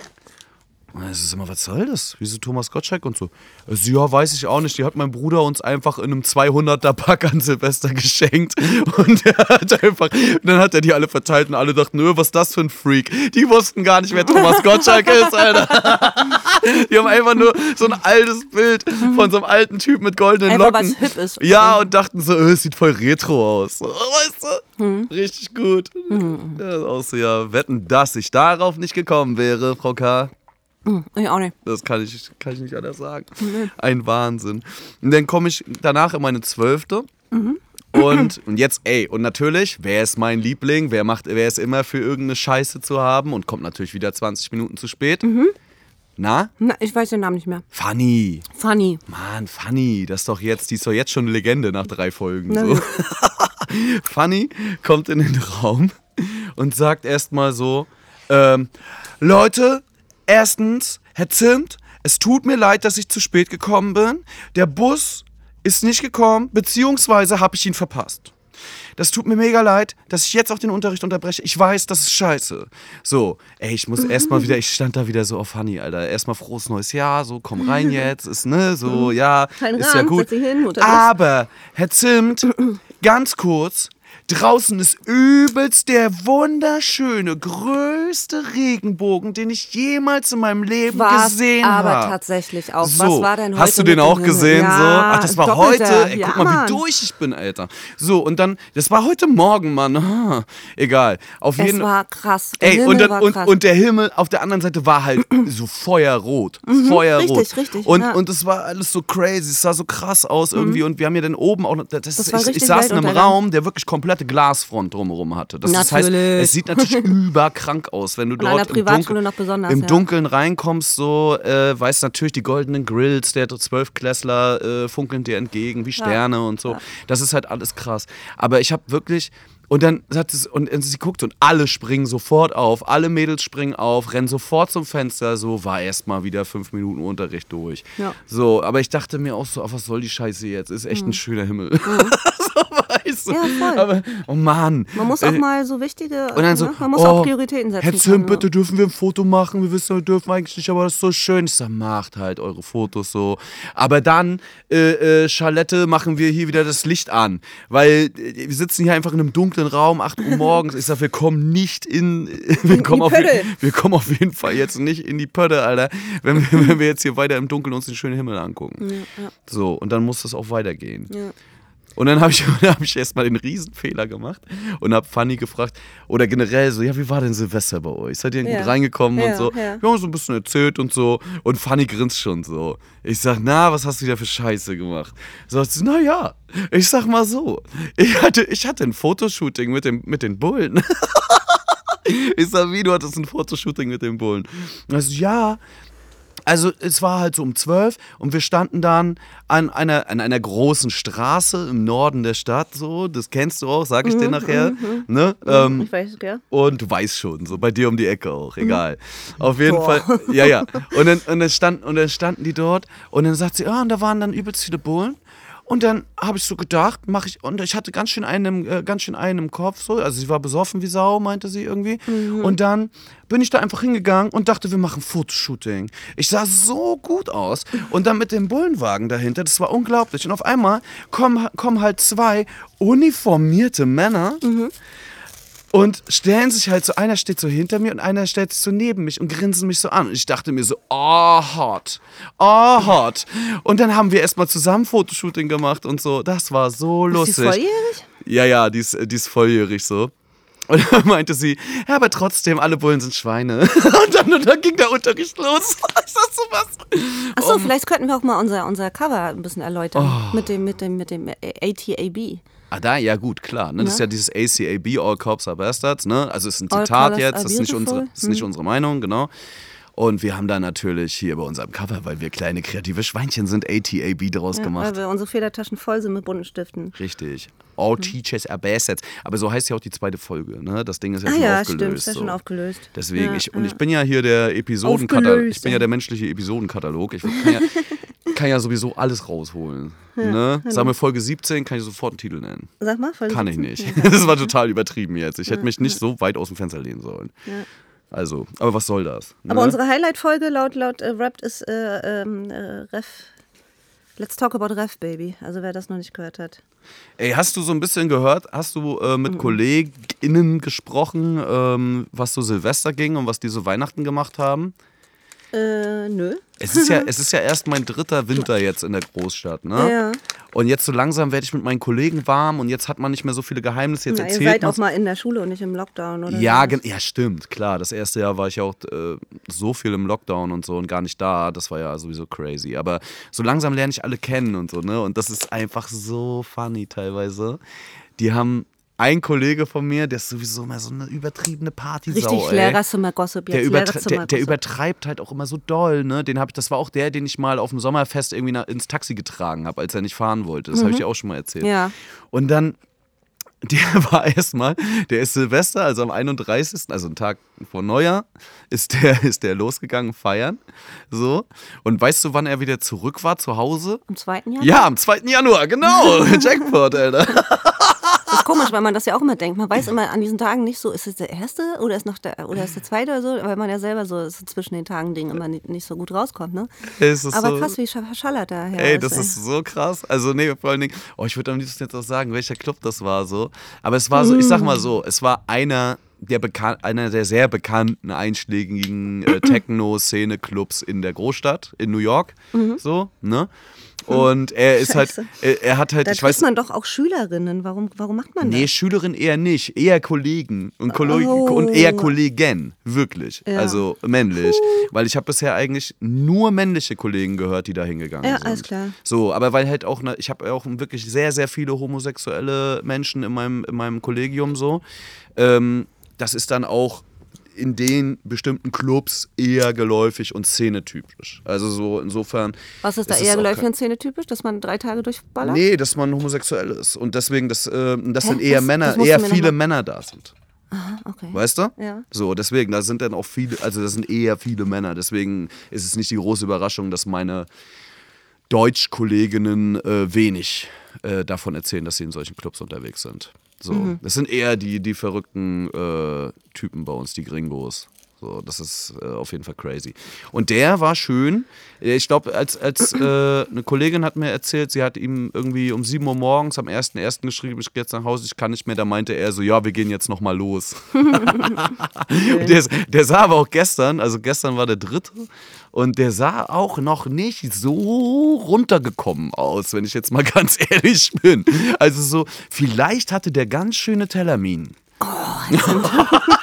S1: Dann ist es immer, was soll das? Wieso Thomas Gottschalk und so? Also, ja, weiß ich auch nicht. Die hat mein Bruder uns einfach in einem 200er Pack an Silvester geschenkt. Und er hat einfach, dann hat er die alle verteilt und alle dachten, nö, was ist das für ein Freak? Die wussten gar nicht, wer Thomas Gottschalk ist, Alter. Die haben einfach nur so ein altes Bild von so einem alten Typ mit goldenen
S2: Einfach,
S1: Locken.
S2: was hip ist.
S1: Ja, und dachten so, äh, es sieht voll retro aus. Weißt du?
S2: Hm.
S1: Richtig gut. Ja, ist auch so, ja, wetten, dass ich darauf nicht gekommen wäre, Frau K.
S2: Ich auch nicht.
S1: Das kann ich, kann ich nicht anders sagen. Ein Wahnsinn. Und dann komme ich danach in meine Zwölfte. Und, und jetzt, ey, und natürlich, wer ist mein Liebling? Wer, macht, wer ist immer für irgendeine Scheiße zu haben und kommt natürlich wieder 20 Minuten zu spät? Na?
S2: Na, ich weiß den Namen nicht mehr.
S1: Fanny.
S2: Funny.
S1: Mann, Fanny, das ist doch jetzt, die ist doch jetzt schon eine Legende nach drei Folgen. So. Fanny kommt in den Raum und sagt erstmal so: ähm, Leute, erstens, Herr Zimt, es tut mir leid, dass ich zu spät gekommen bin. Der Bus ist nicht gekommen, beziehungsweise habe ich ihn verpasst. Das tut mir mega leid, dass ich jetzt auch den Unterricht unterbreche. Ich weiß, das ist scheiße. So, ey, ich muss erstmal wieder, ich stand da wieder so auf Honey, Alter. Erstmal frohes neues Jahr, so komm rein jetzt, ist ne, so, ja,
S2: Kein
S1: ist ja
S2: Rahmen,
S1: gut.
S2: setz dich hin.
S1: Aber, Herr Zimt, ganz kurz, draußen ist übelst der wunderschöne, größte Regenbogen, den ich jemals in meinem Leben
S2: War
S1: gesehen
S2: aber
S1: habe.
S2: tatsächlich auch.
S1: So,
S2: Was war denn heute?
S1: Hast du den auch gesehen?
S2: Himmel?
S1: so?
S2: Ja,
S1: Ach, das war heute. Ey,
S2: ja,
S1: guck mal,
S2: Mann.
S1: wie durch ich bin, Alter. So, und dann, das war heute Morgen, Mann. Egal. Auf
S2: Es
S1: jeden
S2: war krass. Der
S1: Ey,
S2: Himmel
S1: und, dann,
S2: war
S1: und,
S2: krass.
S1: und der Himmel auf der anderen Seite war halt so feuerrot. Feuerrot.
S2: Mhm, richtig, richtig,
S1: Und,
S2: ja. Mhm.
S1: und es war alles so crazy. Es sah so krass aus irgendwie. Und wir haben ja dann oben auch noch. Das,
S2: Das
S1: ich, ich saß in einem. Raum, der wirklich komplette Glasfront drumherum hatte. Das, das heißt,
S2: Natürlich.
S1: es sieht natürlich überkrank aus, wenn du dort im Dunkeln,
S2: besonders,
S1: im
S2: ja.
S1: Dunkeln reinkommst, so äh, weißt natürlich die goldenen Grills der Zwölfklässler äh, funkeln dir entgegen wie Sterne und so. Das ist halt alles krass. Aber ich habe wirklich und dann sagt es, und sie guckt und alle springen sofort auf, alle Mädels springen auf, rennen sofort zum Fenster, so war erstmal wieder fünf Minuten Unterricht durch.
S2: Ja.
S1: So, aber ich dachte mir auch so, was soll die Scheiße jetzt? Ist echt ein schöner Himmel. so, weißt du.
S2: Ja, voll.
S1: Aber, oh Mann.
S2: Man muss auch
S1: Äh,
S2: mal so wichtige,
S1: und dann so,
S2: ne? man muss
S1: oh,
S2: auch Prioritäten setzen.
S1: Herr Zimt,
S2: können,
S1: bitte dürfen wir ein Foto machen? Wir wissen, wir dürfen eigentlich nicht, aber das ist so schön. Ich sag, macht halt eure Fotos so. Aber dann, äh, äh, Charlotte, machen wir hier wieder das Licht an. Weil äh, wir sitzen hier einfach in einem dunklen Raum, 8 Uhr morgens. Ich sag, wir kommen nicht in. Wir kommen, auf, wir kommen auf jeden Fall jetzt nicht in die Pötte, Alter. Wenn wir, wenn wir jetzt hier weiter im Dunkeln uns den schönen Himmel angucken. So, und dann muss das auch weitergehen.
S2: Ja.
S1: Und dann habe ich, dann hab ich erstmal den Riesenfehler gemacht und habe Fanny gefragt, oder generell so, ja, wie war denn Silvester bei euch? Seid ihr
S2: Ja.
S1: gut reingekommen
S2: Ja,
S1: und so?
S2: ja.
S1: Wir haben so ein bisschen erzählt und so. Und Fanny grinst schon so. Ich sag, na, was hast du wieder für Scheiße gemacht? Sagt sie, na ja, ich sag mal so. Ich hatte, ich hatte ein Fotoshooting mit, dem, mit den Bullen. ich sag, wie, du hattest ein Fotoshooting mit den Bullen? Also, ja, also es war halt so um 12 und wir standen dann an einer, an einer großen Straße im Norden der Stadt, so, das kennst du auch, sag ich dir nachher. Ne? Ähm,
S2: Ich weiß, gell?
S1: und du weißt schon, so bei dir um die Ecke auch, egal. Auf jeden
S2: Boah.
S1: Fall, ja, ja. Und dann, und, dann stand, und dann standen die dort und dann sagt sie, ja, und da waren dann übelst viele Bullen. Und dann habe ich so gedacht, mache ich, und ich hatte ganz schön einen, äh, ganz schön einen im Kopf, so. Also sie war besoffen wie Sau, meinte sie irgendwie. Und dann bin ich da einfach hingegangen und dachte, wir machen Fotoshooting. Ich sah so gut aus. Und dann mit dem Bullenwagen dahinter, das war unglaublich. Und auf einmal kommen, kommen halt zwei uniformierte Männer und stellen sich halt so, einer steht so hinter mir und einer stellt sich so neben mich und grinsen mich so an. Und ich dachte mir so, oh, hot, oh, hot. Und dann haben wir erstmal zusammen Fotoshooting gemacht und so. Das war so
S2: Ist sie
S1: lustig.
S2: volljährig?
S1: Ja, ja, die ist, die ist volljährig so. Und dann meinte sie, ja, aber trotzdem, alle Bullen sind Schweine. Und dann, und dann ging der Unterricht los. Ich sag so was.
S2: Achso, vielleicht könnten wir auch mal unser, unser Cover ein bisschen erläutern.
S1: Oh.
S2: Mit dem, mit dem, mit dem ATAB.
S1: Ah, da, ja gut, klar. Ne? Das ist
S2: Ja.
S1: dieses ACAB, All Cops are Bastards. Ne? Also ist ein
S2: All
S1: Zitat jetzt, das ist nicht, unsere, das ist nicht unsere Meinung, genau. Und wir haben da natürlich hier bei unserem Cover, weil wir kleine kreative Schweinchen sind, ATAB draus
S2: Ja,
S1: gemacht.
S2: weil wir unsere Federtaschen voll sind mit bunten Stiften.
S1: Richtig.
S2: Mhm.
S1: All Teachers are Bastards. Aber so heißt ja auch die zweite Folge. Ne? Das Ding ist ja
S2: Ah
S1: schon
S2: ja,
S1: aufgelöst.
S2: stimmt, ist ja
S1: so.
S2: schon aufgelöst.
S1: Deswegen,
S2: Ja,
S1: ich, und
S2: ja.
S1: ich bin ja hier der Episodenkatalog. Ich bin ja
S2: ja.
S1: der menschliche Episodenkatalog. Ich kann ja, kann ja sowieso alles rausholen. ne?
S2: genau.
S1: Sag mir Folge 17, kann ich sofort einen Titel nennen.
S2: Sag mal, Folge
S1: Kann ich
S2: 17?
S1: nicht. Das war total übertrieben jetzt. Ich hätte mich nicht so weit aus dem Fenster lehnen sollen. Also, aber was soll das?
S2: Aber
S1: ne?
S2: unsere Highlight-Folge laut, laut äh, Wrapped ist äh, ähm, äh, Ref. Let's talk about Ref, Baby. Also wer das noch nicht gehört hat.
S1: Ey, hast du so ein bisschen gehört, hast du äh, mit KollegInnen gesprochen, ähm, was so Silvester ging und was die so Weihnachten gemacht haben?
S2: Äh, nö.
S1: Es ist ja, es ist ja erst mein dritter Winter jetzt in der Großstadt, ne?
S2: Ja.
S1: Und jetzt so langsam werde ich mit meinen Kollegen warm und jetzt hat man nicht mehr so viele Geheimnisse. Jetzt
S2: Na, ihr
S1: erzählt
S2: seid
S1: man
S2: auch mal in der Schule und nicht im Lockdown, oder?
S1: ja,
S2: so.
S1: ja, stimmt, klar. Das erste Jahr war ich ja auch äh, so viel im Lockdown und so und gar nicht da. Das war ja sowieso crazy. Aber so langsam lerne ich alle kennen und so, ne? Und das ist einfach so funny teilweise. Die haben ein Kollege von mir, der ist sowieso immer so eine übertriebene Partysau,
S2: Richtig
S1: ey.
S2: Lehrerzimmer-Gossip
S1: Der,
S2: jetzt.
S1: übertre der, der übertreibt halt auch immer so doll, ne? Den hab ich, das war auch der, den ich mal auf dem Sommerfest irgendwie nach, ins Taxi getragen habe, als er nicht fahren wollte. Das habe ich dir auch schon mal erzählt.
S2: Mhm. Ja.
S1: Und dann, der war erstmal, der ist Silvester, also am 31., also einen Tag vor Neujahr, ist der, ist der losgegangen feiern. So. Und weißt du, wann er wieder zurück war zu Hause?
S2: Am 2. Januar?
S1: Ja, am 2. Januar, genau. Jackpot, Alter.
S2: Ist komisch, weil man das ja auch immer denkt. Man weiß immer an diesen Tagen nicht so, ist es der erste oder ist noch der oder ist der zweite oder so, weil man ja selber so, zwischen den Tagen Ding immer nicht, nicht so gut rauskommt, ne?
S1: Es ist
S2: Aber
S1: so,
S2: krass, wie verschallert da her
S1: Ey, das ist so krass. Also, nee, vor allen Dingen, oh, ich würde am liebsten jetzt auch sagen, welcher Club das war so. Aber es war so, ich sag mal so, es war einer der, bekan einer der sehr bekannten einschlägigen äh, Techno-Szene-Clubs in der Großstadt, in New York. So, ne? Und er ist halt,
S2: Scheiße.
S1: er, er hat halt,
S2: Da
S1: ich weiß
S2: man doch auch Schülerinnen. Warum, warum macht man
S1: Nee,
S2: das?
S1: Schülerin eher nicht, eher Kollegen und, Kollo
S2: Oh.
S1: und eher Kollegen, wirklich.
S2: Ja.
S1: Also männlich. Weil ich habe bisher eigentlich nur männliche Kollegen gehört, die da hingegangen
S2: Ja,
S1: sind.
S2: alles klar.
S1: So, aber weil halt auch, ne, ich habe auch wirklich sehr, sehr viele homosexuelle Menschen in meinem, in meinem Kollegium so. Ähm, das ist dann auch in den bestimmten Clubs eher geläufig und szenetypisch. Also so insofern.
S2: Was ist da
S1: ist
S2: eher geläufig und szenetypisch, dass man drei Tage durchballert?
S1: Nee, dass man homosexuell ist. Und deswegen, das, äh, das
S2: Hä?
S1: sind eher
S2: Das-
S1: Männer,
S2: das
S1: eher viele Männer da sind.
S2: Okay.
S1: Weißt du?
S2: Ja.
S1: So, deswegen, da sind dann auch viele, also das sind eher viele Männer. Deswegen ist es nicht die große Überraschung, dass meine Deutschkolleginnen äh, wenig äh, davon erzählen, dass sie in solchen Clubs unterwegs sind. So,
S2: Mhm.
S1: das sind eher die, die verrückten äh, Typen bei uns, die Gringos. So, das ist äh, auf jeden Fall crazy. Und der war schön. Ich glaube, als, als äh, eine Kollegin hat mir erzählt, sie hat ihm irgendwie um 7 Uhr morgens am 1.1. geschrieben, ich gehe jetzt nach Hause, ich kann nicht mehr. Da meinte er so, ja, wir gehen jetzt nochmal los. Und der, der sah aber auch gestern, also gestern war der dritte, und der sah auch noch nicht so runtergekommen aus, wenn ich jetzt mal ganz ehrlich bin. Also so, vielleicht hatte der ganz schöne Tellerminen.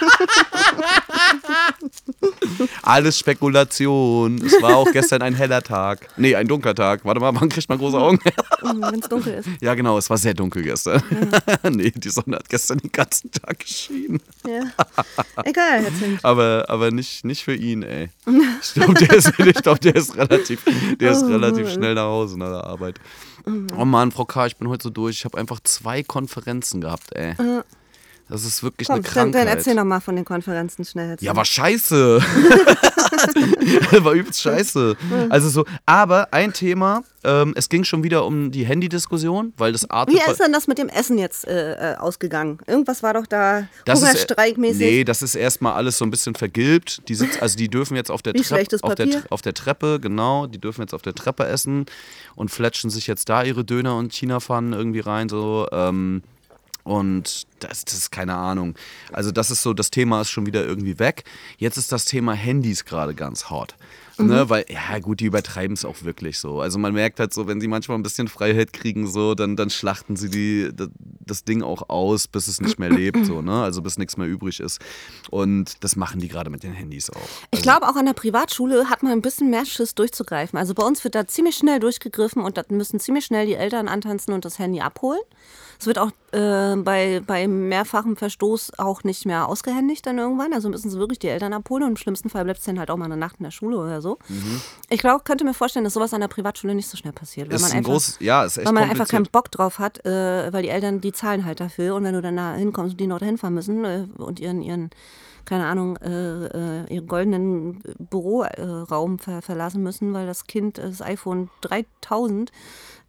S1: Alles Spekulation. Es war auch gestern ein heller Tag. Nee, ein dunkler Tag. Warte mal, wann kriegt man große Augen?
S2: Wenn es dunkel ist.
S1: ja, genau, es war sehr dunkel gestern. nee, die Sonne hat gestern den ganzen Tag geschienen.
S2: Ja. Egal, jetzt
S1: Aber, aber nicht, nicht für ihn, ey. Ich glaube, der, ist, ich glaub, der ist relativ, der ist
S2: Oh
S1: relativ
S2: Mann.
S1: schnell nach Hause nach der Arbeit. Oh Mann, Frau K., ich bin heute so durch. Ich habe einfach zwei Konferenzen gehabt, ey. Das ist wirklich
S2: Komm,
S1: eine
S2: dann,
S1: Krankheit.
S2: dann erzähl noch mal von den Konferenzen schnell. Erzähl.
S1: Ja, war scheiße. war übelst scheiße. Also so, aber ein Thema, ähm, es ging schon wieder um die Handy-Diskussion, weil das Art
S2: Wie ist denn das mit dem Essen jetzt äh, äh, ausgegangen? Irgendwas war doch da
S1: das ist,
S2: Hungerstreikmäßig.
S1: Nee, das ist erstmal alles so ein bisschen vergilbt. Die sitz, also die dürfen jetzt auf der,
S2: schlechtes
S1: auf, der, auf der Treppe, genau, die dürfen jetzt auf der Treppe essen und fletschen sich jetzt da ihre Döner und China-Pfannen irgendwie rein. So, ähm, und das, das ist keine Ahnung. Also das ist so, das Thema ist schon wieder irgendwie weg. Jetzt ist das Thema Handys gerade ganz hot.
S2: Mhm.
S1: Ne, weil, ja gut, die übertreiben es auch wirklich so. Also man merkt halt so, wenn sie manchmal ein bisschen Freiheit kriegen, so, dann, dann schlachten sie die, das, Ding auch aus, bis es nicht mehr lebt, so, ne? Also bis nichts mehr übrig ist. Und das machen die gerade mit den Handys auch.
S2: Ich glaube, auch an der Privatschule hat man ein bisschen mehr Schiss durchzugreifen. Also bei uns wird da ziemlich schnell durchgegriffen und da müssen ziemlich schnell die Eltern antanzen und das Handy abholen. Es wird auch äh, bei, bei mehrfachem Verstoß auch nicht mehr ausgehändigt dann irgendwann. Also müssen sie wirklich die Eltern abholen und im schlimmsten Fall bleibt es dann halt auch mal eine Nacht in der Schule oder so.
S1: Mhm.
S2: Ich glaube, könnte mir vorstellen, dass sowas an der Privatschule nicht so schnell passiert. Weil
S1: Ist
S2: man
S1: ein
S2: einfach,
S1: großes, ja, ist echt
S2: weil man einfach keinen. Bock drauf hat, äh, weil die Eltern, die zahlen halt dafür. Und wenn du dann da hinkommst und die noch dahin fahren müssen äh, und ihren, ihren keine Ahnung, äh, äh, ihren goldenen Büroraum ver verlassen müssen, weil das Kind das iPhone 3000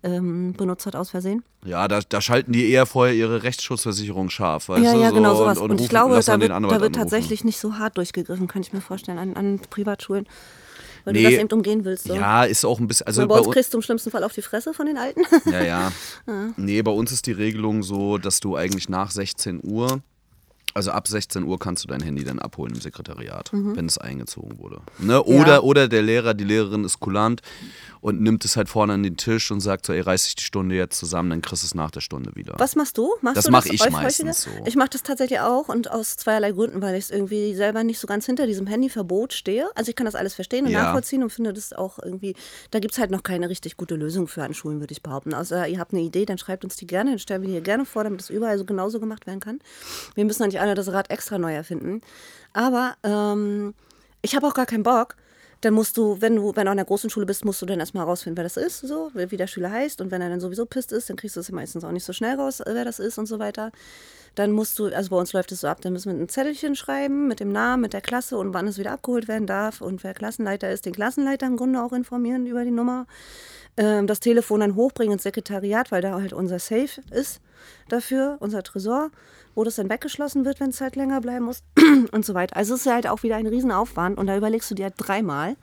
S2: ähm, benutzt hat aus Versehen.
S1: Ja, da, da schalten die eher vorher ihre Rechtsschutzversicherung scharf. Weißt
S2: ja,
S1: du,
S2: ja,
S1: so,
S2: genau sowas.
S1: Und,
S2: Und,
S1: und
S2: ich glaube, da wird, da wird
S1: anrufen.
S2: tatsächlich nicht so hart durchgegriffen, kann ich mir vorstellen, an, an Privatschulen. Weil
S1: Nee.
S2: du das eben umgehen willst. So.
S1: Ja, ist auch ein bisschen. Also bei
S2: bei uns kriegst du im schlimmsten Fall auf die Fresse von den Alten.
S1: ja, ja. Nee, bei uns ist die Regelung so, dass du eigentlich nach 16 Uhr, also ab 16 Uhr kannst du dein Handy dann abholen im Sekretariat, wenn es eingezogen wurde. Ne? Oder,
S2: Mhm. Ja.
S1: oder der Lehrer, die Lehrerin ist kulant und nimmt es halt vorne an den Tisch und sagt so, ey, reiß dich die Stunde jetzt zusammen, dann kriegst du es nach der Stunde wieder.
S2: Was machst du? Machst
S1: Das
S2: du
S1: mach
S2: das
S1: ich meistens so.
S2: Ich mache das tatsächlich auch und aus zweierlei Gründen, weil ich es irgendwie selber nicht so ganz hinter diesem Handyverbot stehe. Also ich kann das alles verstehen und
S1: Ja.
S2: nachvollziehen und finde das auch irgendwie, da gibt es halt noch keine richtig gute Lösung für an Schulen, würde ich behaupten. Außer ihr habt eine Idee, dann schreibt uns die gerne, dann stellen wir die hier gerne vor, damit das überall so genauso gemacht werden kann. Wir müssen doch nicht alle das Rad extra neu erfinden. Aber ähm, ich habe auch gar keinen Bock. Dann musst du, wenn du, wenn du an der großen Schule bist, musst du dann erstmal rausfinden, wer das ist, so, wie der Schüler heißt. Und wenn er dann sowieso pisst ist, dann kriegst du es meistens auch nicht so schnell raus, äh, wer das ist und so weiter. Dann musst du, also bei uns läuft es so ab, dann müssen wir ein Zettelchen schreiben mit dem Namen, mit der Klasse und wann es wieder abgeholt werden darf und wer Klassenleiter ist, den Klassenleiter im Grunde auch informieren über die Nummer. Ähm, das Telefon dann hochbringen ins Sekretariat, weil da halt unser Safe ist dafür, unser Tresor, wo das dann weggeschlossen wird, wenn es halt länger bleiben muss und so weiter. Also es ist halt auch wieder ein Riesenaufwand und da überlegst du dir halt dreimal,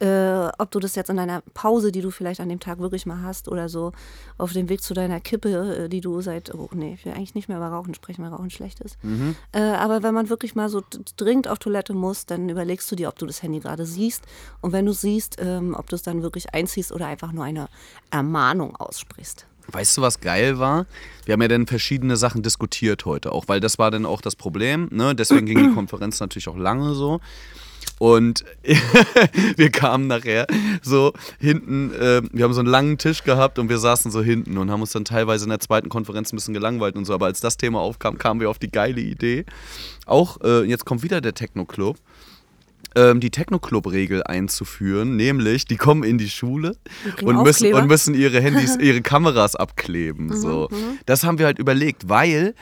S2: äh, ob du das jetzt in deiner Pause, die du vielleicht an dem Tag wirklich mal hast oder so, auf dem Weg zu deiner Kippe, äh, die du seit, oh nee, ich will eigentlich nicht mehr über Rauchen sprechen, weil Rauchen schlecht ist. Äh, aber wenn man wirklich mal so dringend auf Toilette muss, dann überlegst du dir, ob du das Handy gerade siehst und wenn du siehst, ähm, ob du es dann wirklich einziehst oder einfach nur eine Ermahnung aussprichst.
S1: Weißt du, was geil war? Wir haben ja dann verschiedene Sachen diskutiert heute auch, weil das war dann auch das Problem. Ne? Deswegen ging die Konferenz natürlich auch lange so. Und wir kamen nachher so hinten, äh, wir haben so einen langen Tisch gehabt und wir saßen so hinten und haben uns dann teilweise in der zweiten Konferenz ein bisschen gelangweilt und so. Aber als das Thema aufkam, kamen wir auf die geile Idee. Auch, äh, jetzt kommt wieder der Techno-Club ähm, die Techno-Club-Regel einzuführen, nämlich die kommen in die Schule und müssen,
S2: Aufkleber.
S1: und müssen ihre Handys, ihre Kameras abkleben. so. Das haben wir halt überlegt, weil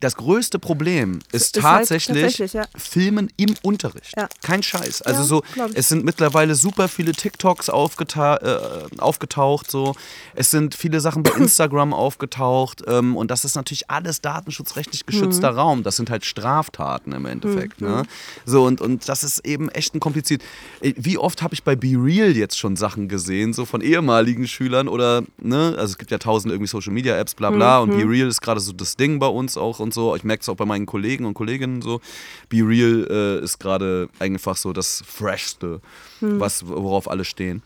S1: das größte Problem ist,
S2: Ist halt
S1: tatsächlich,
S2: tatsächlich, ja.
S1: Filmen im Unterricht.
S2: Ja.
S1: Kein Scheiß. Also
S2: Ja,
S1: so, es sind mittlerweile super viele TikToks aufgeta äh, aufgetaucht. So. Es sind viele Sachen bei Instagram aufgetaucht. Ähm, und das ist natürlich alles datenschutzrechtlich geschützter
S2: Mhm.
S1: Raum. Das sind halt Straftaten im Endeffekt. Ne? So, und, und das ist eben echt ein kompliziert. Äh, Wie oft habe ich bei Be Real jetzt schon Sachen gesehen, so von ehemaligen Schülern oder, ne, also es gibt ja tausend irgendwie Social Media Apps, bla bla. Und Be Real ist gerade so das Ding bei uns auch und so. Ich merke es auch bei meinen Kollegen und Kolleginnen so. Be Real äh, ist gerade einfach so das Freshste, was, worauf alle stehen.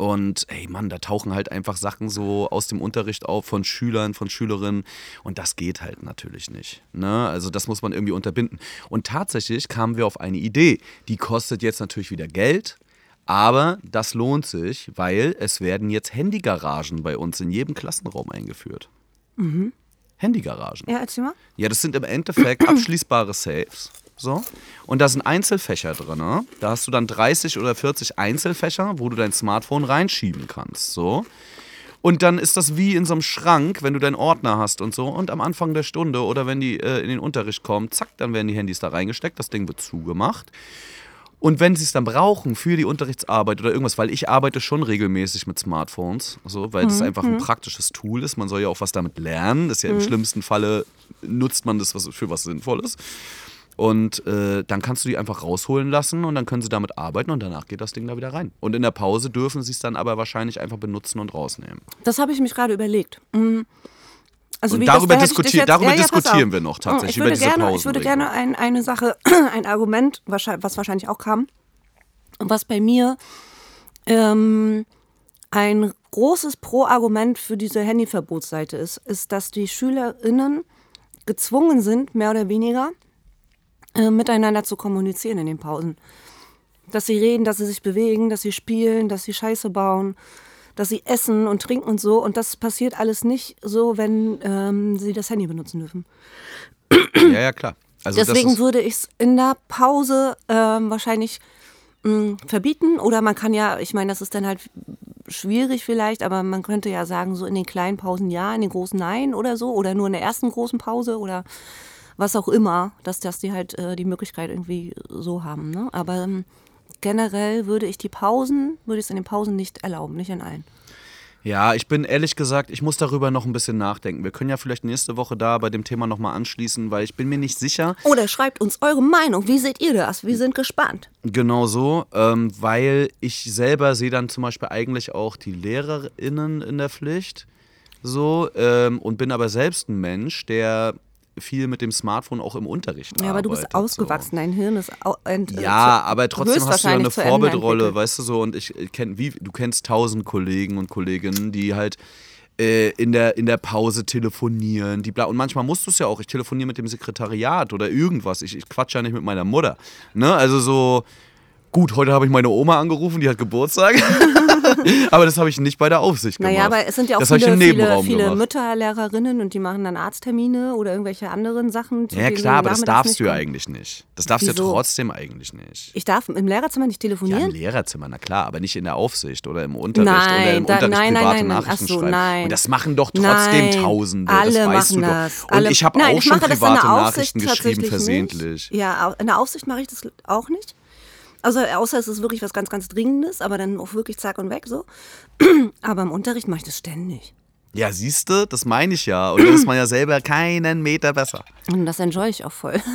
S1: Und ey Mann, da tauchen halt einfach Sachen so aus dem Unterricht auf von Schülern, von Schülerinnen. Und das geht halt natürlich nicht. Ne? Also das muss man irgendwie unterbinden. Und tatsächlich kamen wir auf eine Idee. Die kostet jetzt natürlich wieder Geld. Aber das lohnt sich, weil es werden jetzt Handygaragen bei uns in jedem Klassenraum eingeführt. Handygaragen.
S2: Ja, erzähl mal.
S1: Ja, das sind im Endeffekt abschließbare Safes. So. Und da sind Einzelfächer drin. Ne? Da hast du dann 30 oder 40 Einzelfächer, wo du dein Smartphone reinschieben kannst. So. Und dann ist das wie in so einem Schrank, wenn du deinen Ordner hast und so. Und am Anfang der Stunde oder wenn die äh, in den Unterricht kommen, zack, dann werden die Handys da reingesteckt, das Ding wird zugemacht. Und wenn sie es dann brauchen für die Unterrichtsarbeit oder irgendwas, weil ich arbeite schon regelmäßig mit Smartphones, so, weil das einfach ein praktisches Tool ist. Man soll ja auch was damit lernen. Das ist ja im schlimmsten Falle nutzt man das für was Sinnvolles. Und äh, dann kannst du die einfach rausholen lassen und dann können sie damit arbeiten und danach geht das Ding da wieder rein. Und in der Pause dürfen sie es dann aber wahrscheinlich einfach benutzen und rausnehmen.
S2: Das habe ich mich gerade überlegt. Mm. Also
S1: Und darüber
S2: ich
S1: diskutier-
S2: jetzt-
S1: darüber
S2: ja, ja,
S1: diskutieren wir noch tatsächlich,
S2: Ich
S1: über
S2: würde
S1: diese
S2: gerne, Ich würde gerne ein, eine Sache, ein Argument, was wahrscheinlich auch kam, und was bei mir ähm, ein großes Pro-Argument für diese Handyverbotsseite ist, ist, dass die SchülerInnen gezwungen sind, mehr oder weniger, äh, miteinander zu kommunizieren in den Pausen. Dass sie reden, dass sie sich bewegen, dass sie spielen, dass sie Scheiße bauen, dass sie essen und trinken und so. Und das passiert alles nicht so, wenn ähm, sie das Handy benutzen dürfen.
S1: Ja, ja, klar. Also
S2: Deswegen würde ich es in der Pause ähm, wahrscheinlich mh, verbieten. Oder man kann ja, ich meine, das ist dann halt schwierig vielleicht, aber man könnte ja sagen, so in den kleinen Pausen ja, in den großen nein oder so. Oder nur in der ersten großen Pause oder was auch immer, dass, dass die halt äh, die Möglichkeit irgendwie so haben. Ne? Aber ähm, generell würde ich die Pausen, würde ich es in den Pausen nicht erlauben, nicht in allen.
S1: ja, ich bin ehrlich gesagt, ich muss darüber noch ein bisschen nachdenken. Wir können ja vielleicht nächste Woche da bei dem Thema nochmal anschließen, weil ich bin mir nicht sicher,
S2: Oder schreibt uns eure Meinung. Wie seht ihr das? Wir sind gespannt.
S1: Genau so, ähm, weil ich selber sehe dann zum Beispiel eigentlich auch die LehrerInnen in der Pflicht. So, ähm, und bin aber selbst ein Mensch, der viel mit dem Smartphone auch im Unterricht arbeitet.
S2: Ja, aber du bist
S1: so.
S2: ausgewachsen. Dein Hirn ist ent, äh,
S1: Ja,
S2: zu-
S1: aber trotzdem hast du ja eine Vorbildrolle, weißt du so, und ich kenn, wie du kennst tausend Kollegen und Kolleginnen, die halt äh, in der, in der Pause telefonieren, die bla und manchmal musst du es ja auch, ich telefoniere mit dem Sekretariat oder irgendwas, ich, ich quatsch ja nicht mit meiner Mutter, ne, also so, gut, heute habe ich meine Oma angerufen, die hat Geburtstag, aber das habe ich nicht bei der Aufsicht gemacht.
S2: Naja, aber es sind ja auch
S1: das
S2: viele, viele, viele. Mütter, Lehrerinnen und die machen dann Arzttermine oder irgendwelche anderen Sachen.
S1: Ja, klar,
S2: du
S1: aber das darfst du
S2: nicht
S1: ja eigentlich nicht. Das darfst du ja trotzdem eigentlich nicht.
S2: Ich darf im Lehrerzimmer nicht
S1: Ja,
S2: telefonieren?
S1: im Lehrerzimmer, na klar, aber nicht in der Aufsicht oder im Unterricht oder
S2: Nein,
S1: im
S2: da-
S1: Unterricht
S2: nein, nein,
S1: private
S2: nein, nein. Ach
S1: Nachrichten
S2: so,
S1: schreiben.
S2: nein.
S1: Und das machen doch trotzdem
S2: Nein,
S1: Tausende,
S2: alle
S1: das weißt
S2: machen
S1: du
S2: das.
S1: doch. Und
S2: Alle-
S1: ich habe auch
S2: ich
S1: schon
S2: mache das in der
S1: private
S2: Aufsicht
S1: Nachrichten geschrieben,
S2: tatsächlich
S1: versehentlich.
S2: Nicht. Ja, in der Aufsicht mache ich das auch nicht. Also außer es ist wirklich was ganz, ganz Dringendes, aber dann auch wirklich zack und weg so. Aber im Unterricht mache ich das ständig.
S1: Ja, siehst du, das meine ich ja. Und dann ist man ja selber keinen Meter besser.
S2: Und das enjoy ich auch voll.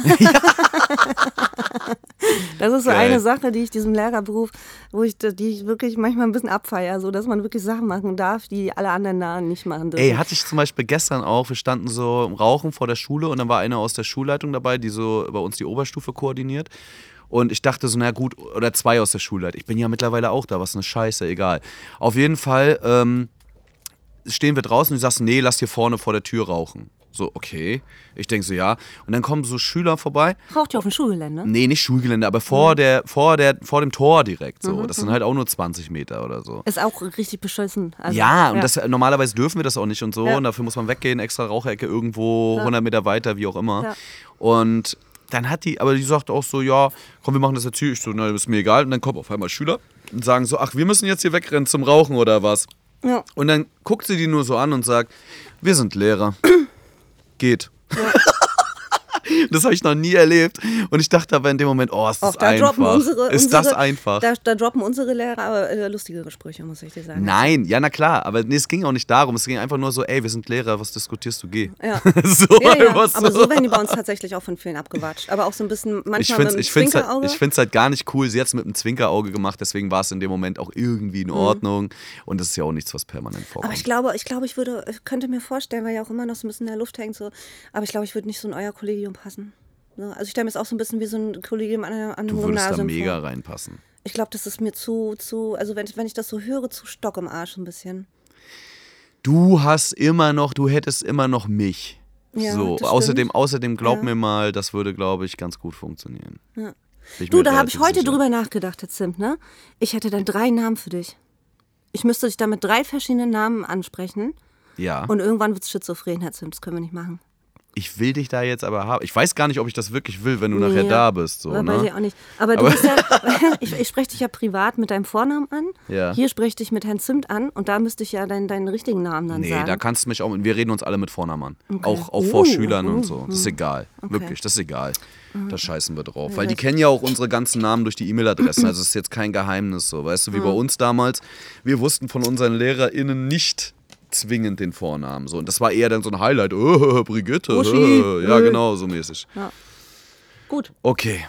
S2: das ist so
S1: Geil.
S2: eine Sache, die ich diesem Lehrerberuf, wo ich, die ich wirklich manchmal ein bisschen abfeier, so dass man wirklich Sachen machen darf, die alle anderen da nicht machen dürfen.
S1: Ey, hatte ich zum Beispiel gestern auch, wir standen so im Rauchen vor der Schule und dann war einer aus der Schulleitung dabei, die so bei uns die Oberstufe koordiniert. Und ich dachte so, na gut, oder zwei aus der Schulleitung. Ich bin ja mittlerweile auch da, was eine Scheiße, egal. Auf jeden Fall ähm, stehen wir draußen und ich sagst, nee, lass hier vorne vor der Tür rauchen. So, okay. Ich denke so, ja. Und dann kommen so Schüler vorbei.
S2: Raucht ihr auf dem Schulgelände?
S1: Nee, nicht Schulgelände, aber vor, der, vor, der, vor dem Tor direkt. So. Das sind halt auch nur 20 Meter oder so.
S2: Ist auch richtig beschissen. Also,
S1: Ja, und Das, normalerweise dürfen wir das auch nicht und so.
S2: Ja.
S1: Und dafür muss man weggehen, extra Raucherecke irgendwo 100 Meter weiter, wie auch immer.
S2: Ja.
S1: Und dann hat die, aber die sagt auch so, ja, komm, wir machen das jetzt hier. Ich so, na, das ist mir egal. Und dann kommen auf einmal Schüler und sagen so, ach, wir müssen jetzt hier wegrennen zum Rauchen oder was.
S2: Ja.
S1: Und dann guckt sie die nur so an und sagt, wir sind Lehrer. Geht. Das habe ich noch nie erlebt. Und ich dachte aber in dem Moment, oh, ist das
S2: Auch da
S1: einfach.
S2: unsere,
S1: ist
S2: unsere,
S1: das einfach?
S2: Da, da droppen unsere Lehrer aber äh, lustigere Sprüche, muss ich dir sagen.
S1: Nein, ja, na klar, aber nee, es ging auch nicht darum. Es ging einfach nur so, ey, wir sind Lehrer, was diskutierst du, geh.
S2: Ja.
S1: so
S2: Ja, ja. Aber so werden die bei uns tatsächlich auch von vielen abgewatscht. Aber auch so ein bisschen manchmal
S1: ich finde
S2: mit
S1: es ich find's halt,
S2: Zwinkerauge.
S1: ich find's halt gar nicht cool. Sie hat es mit einem Zwinkerauge gemacht, deswegen war es in dem Moment auch irgendwie in Ordnung. Und das ist ja auch nichts, was permanent
S2: Mhm. aber
S1: vorkommt.
S2: ich glaube, ich glaube, ich würde, ich könnte mir vorstellen, weil ja auch immer noch so ein bisschen in der Luft hängt, so, aber ich glaube, ich würde nicht so in euer Kollegium passen. Ne? Also ich stelle mir es auch so ein bisschen wie so ein Kollegium an, einem- einem
S1: du würdest da
S2: Gymnasium
S1: mega
S2: vor.
S1: reinpassen.
S2: Ich glaube, das ist mir zu, zu, also wenn, wenn ich das so höre, zu Stock im Arsch ein bisschen.
S1: Du hast immer noch, du hättest immer noch mich.
S2: Ja,
S1: so, außerdem, außerdem glaub
S2: Ja.
S1: mir mal, das würde, glaube ich, ganz gut funktionieren.
S2: Ja. Du, da habe ich heute
S1: sicher.
S2: drüber nachgedacht, Herr Zimt, ne? Ich hätte dann drei Namen für dich. Ich müsste dich da mit drei verschiedenen Namen ansprechen.
S1: Ja.
S2: Und irgendwann wird es schizophren, Herr Zimt. Das können wir nicht machen.
S1: Ich will dich da jetzt aber haben. Ich weiß gar nicht, ob ich das wirklich will, wenn du nachher
S2: Ja.
S1: da bist. So,
S2: Weiß
S1: ne?
S2: ich auch nicht. Aber du
S1: Aber-
S2: bist ja, ich, ich spreche dich ja privat mit deinem Vornamen an.
S1: Ja.
S2: Hier spreche ich dich mit Herrn Zimt an und da müsste ich ja deinen, deinen richtigen Namen dann
S1: Nee,
S2: sagen.
S1: da kannst du mich auch. Wir reden uns alle mit Vornamen an.
S2: Okay.
S1: Auch, auch
S2: Uh,
S1: vor Schülern
S2: uh,
S1: und so. Das ist egal. Wirklich, das ist egal.
S2: Mhm.
S1: Da scheißen wir drauf. Weil die kennen ja auch unsere ganzen Namen durch die E-Mail-Adressen. Also es ist jetzt kein Geheimnis so. Weißt du, wie bei
S2: Mhm.
S1: uns damals. Wir wussten von unseren LehrerInnen nicht zwingend den Vornamen. So. Und das war eher dann so ein Highlight. Oh, Brigitte. Oh, ja, genau, so mäßig.
S2: Gut,
S1: Okay.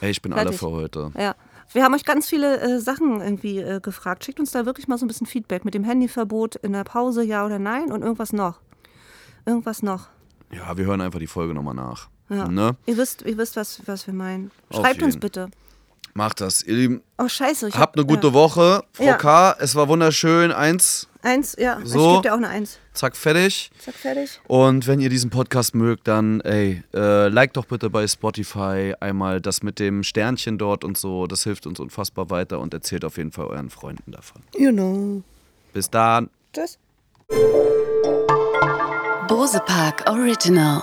S1: Ey, ich bin alle
S2: Fertig.
S1: für heute.
S2: ja. Wir haben euch ganz viele äh, Sachen irgendwie äh, gefragt. Schickt uns da wirklich mal so ein bisschen Feedback mit dem Handyverbot in der Pause, ja oder nein und irgendwas noch. Irgendwas noch.
S1: Ja, wir hören einfach die Folge nochmal nach.
S2: Ja.
S1: Ne?
S2: Ihr wisst, ihr wisst was, was wir meinen. Schreibt uns bitte.
S1: Macht das. Ihr Lieben,
S2: Oh, scheiße. Ich hab-
S1: habt eine gute
S2: ja.
S1: Woche. Frau
S2: Ja.
S1: K., es war wunderschön. Eins,
S2: Eins, ja.
S1: So.
S2: Ich gebe dir auch eine Eins.
S1: zack, fertig.
S2: Zack, fertig.
S1: Und wenn ihr diesen Podcast mögt, dann, ey, äh, like doch bitte bei Spotify einmal das mit dem Sternchen dort und so. Das hilft uns unfassbar weiter und erzählt auf jeden Fall euren Freunden davon.
S2: You know.
S1: Bis dann.
S2: Tschüss.
S3: Bose Park Original.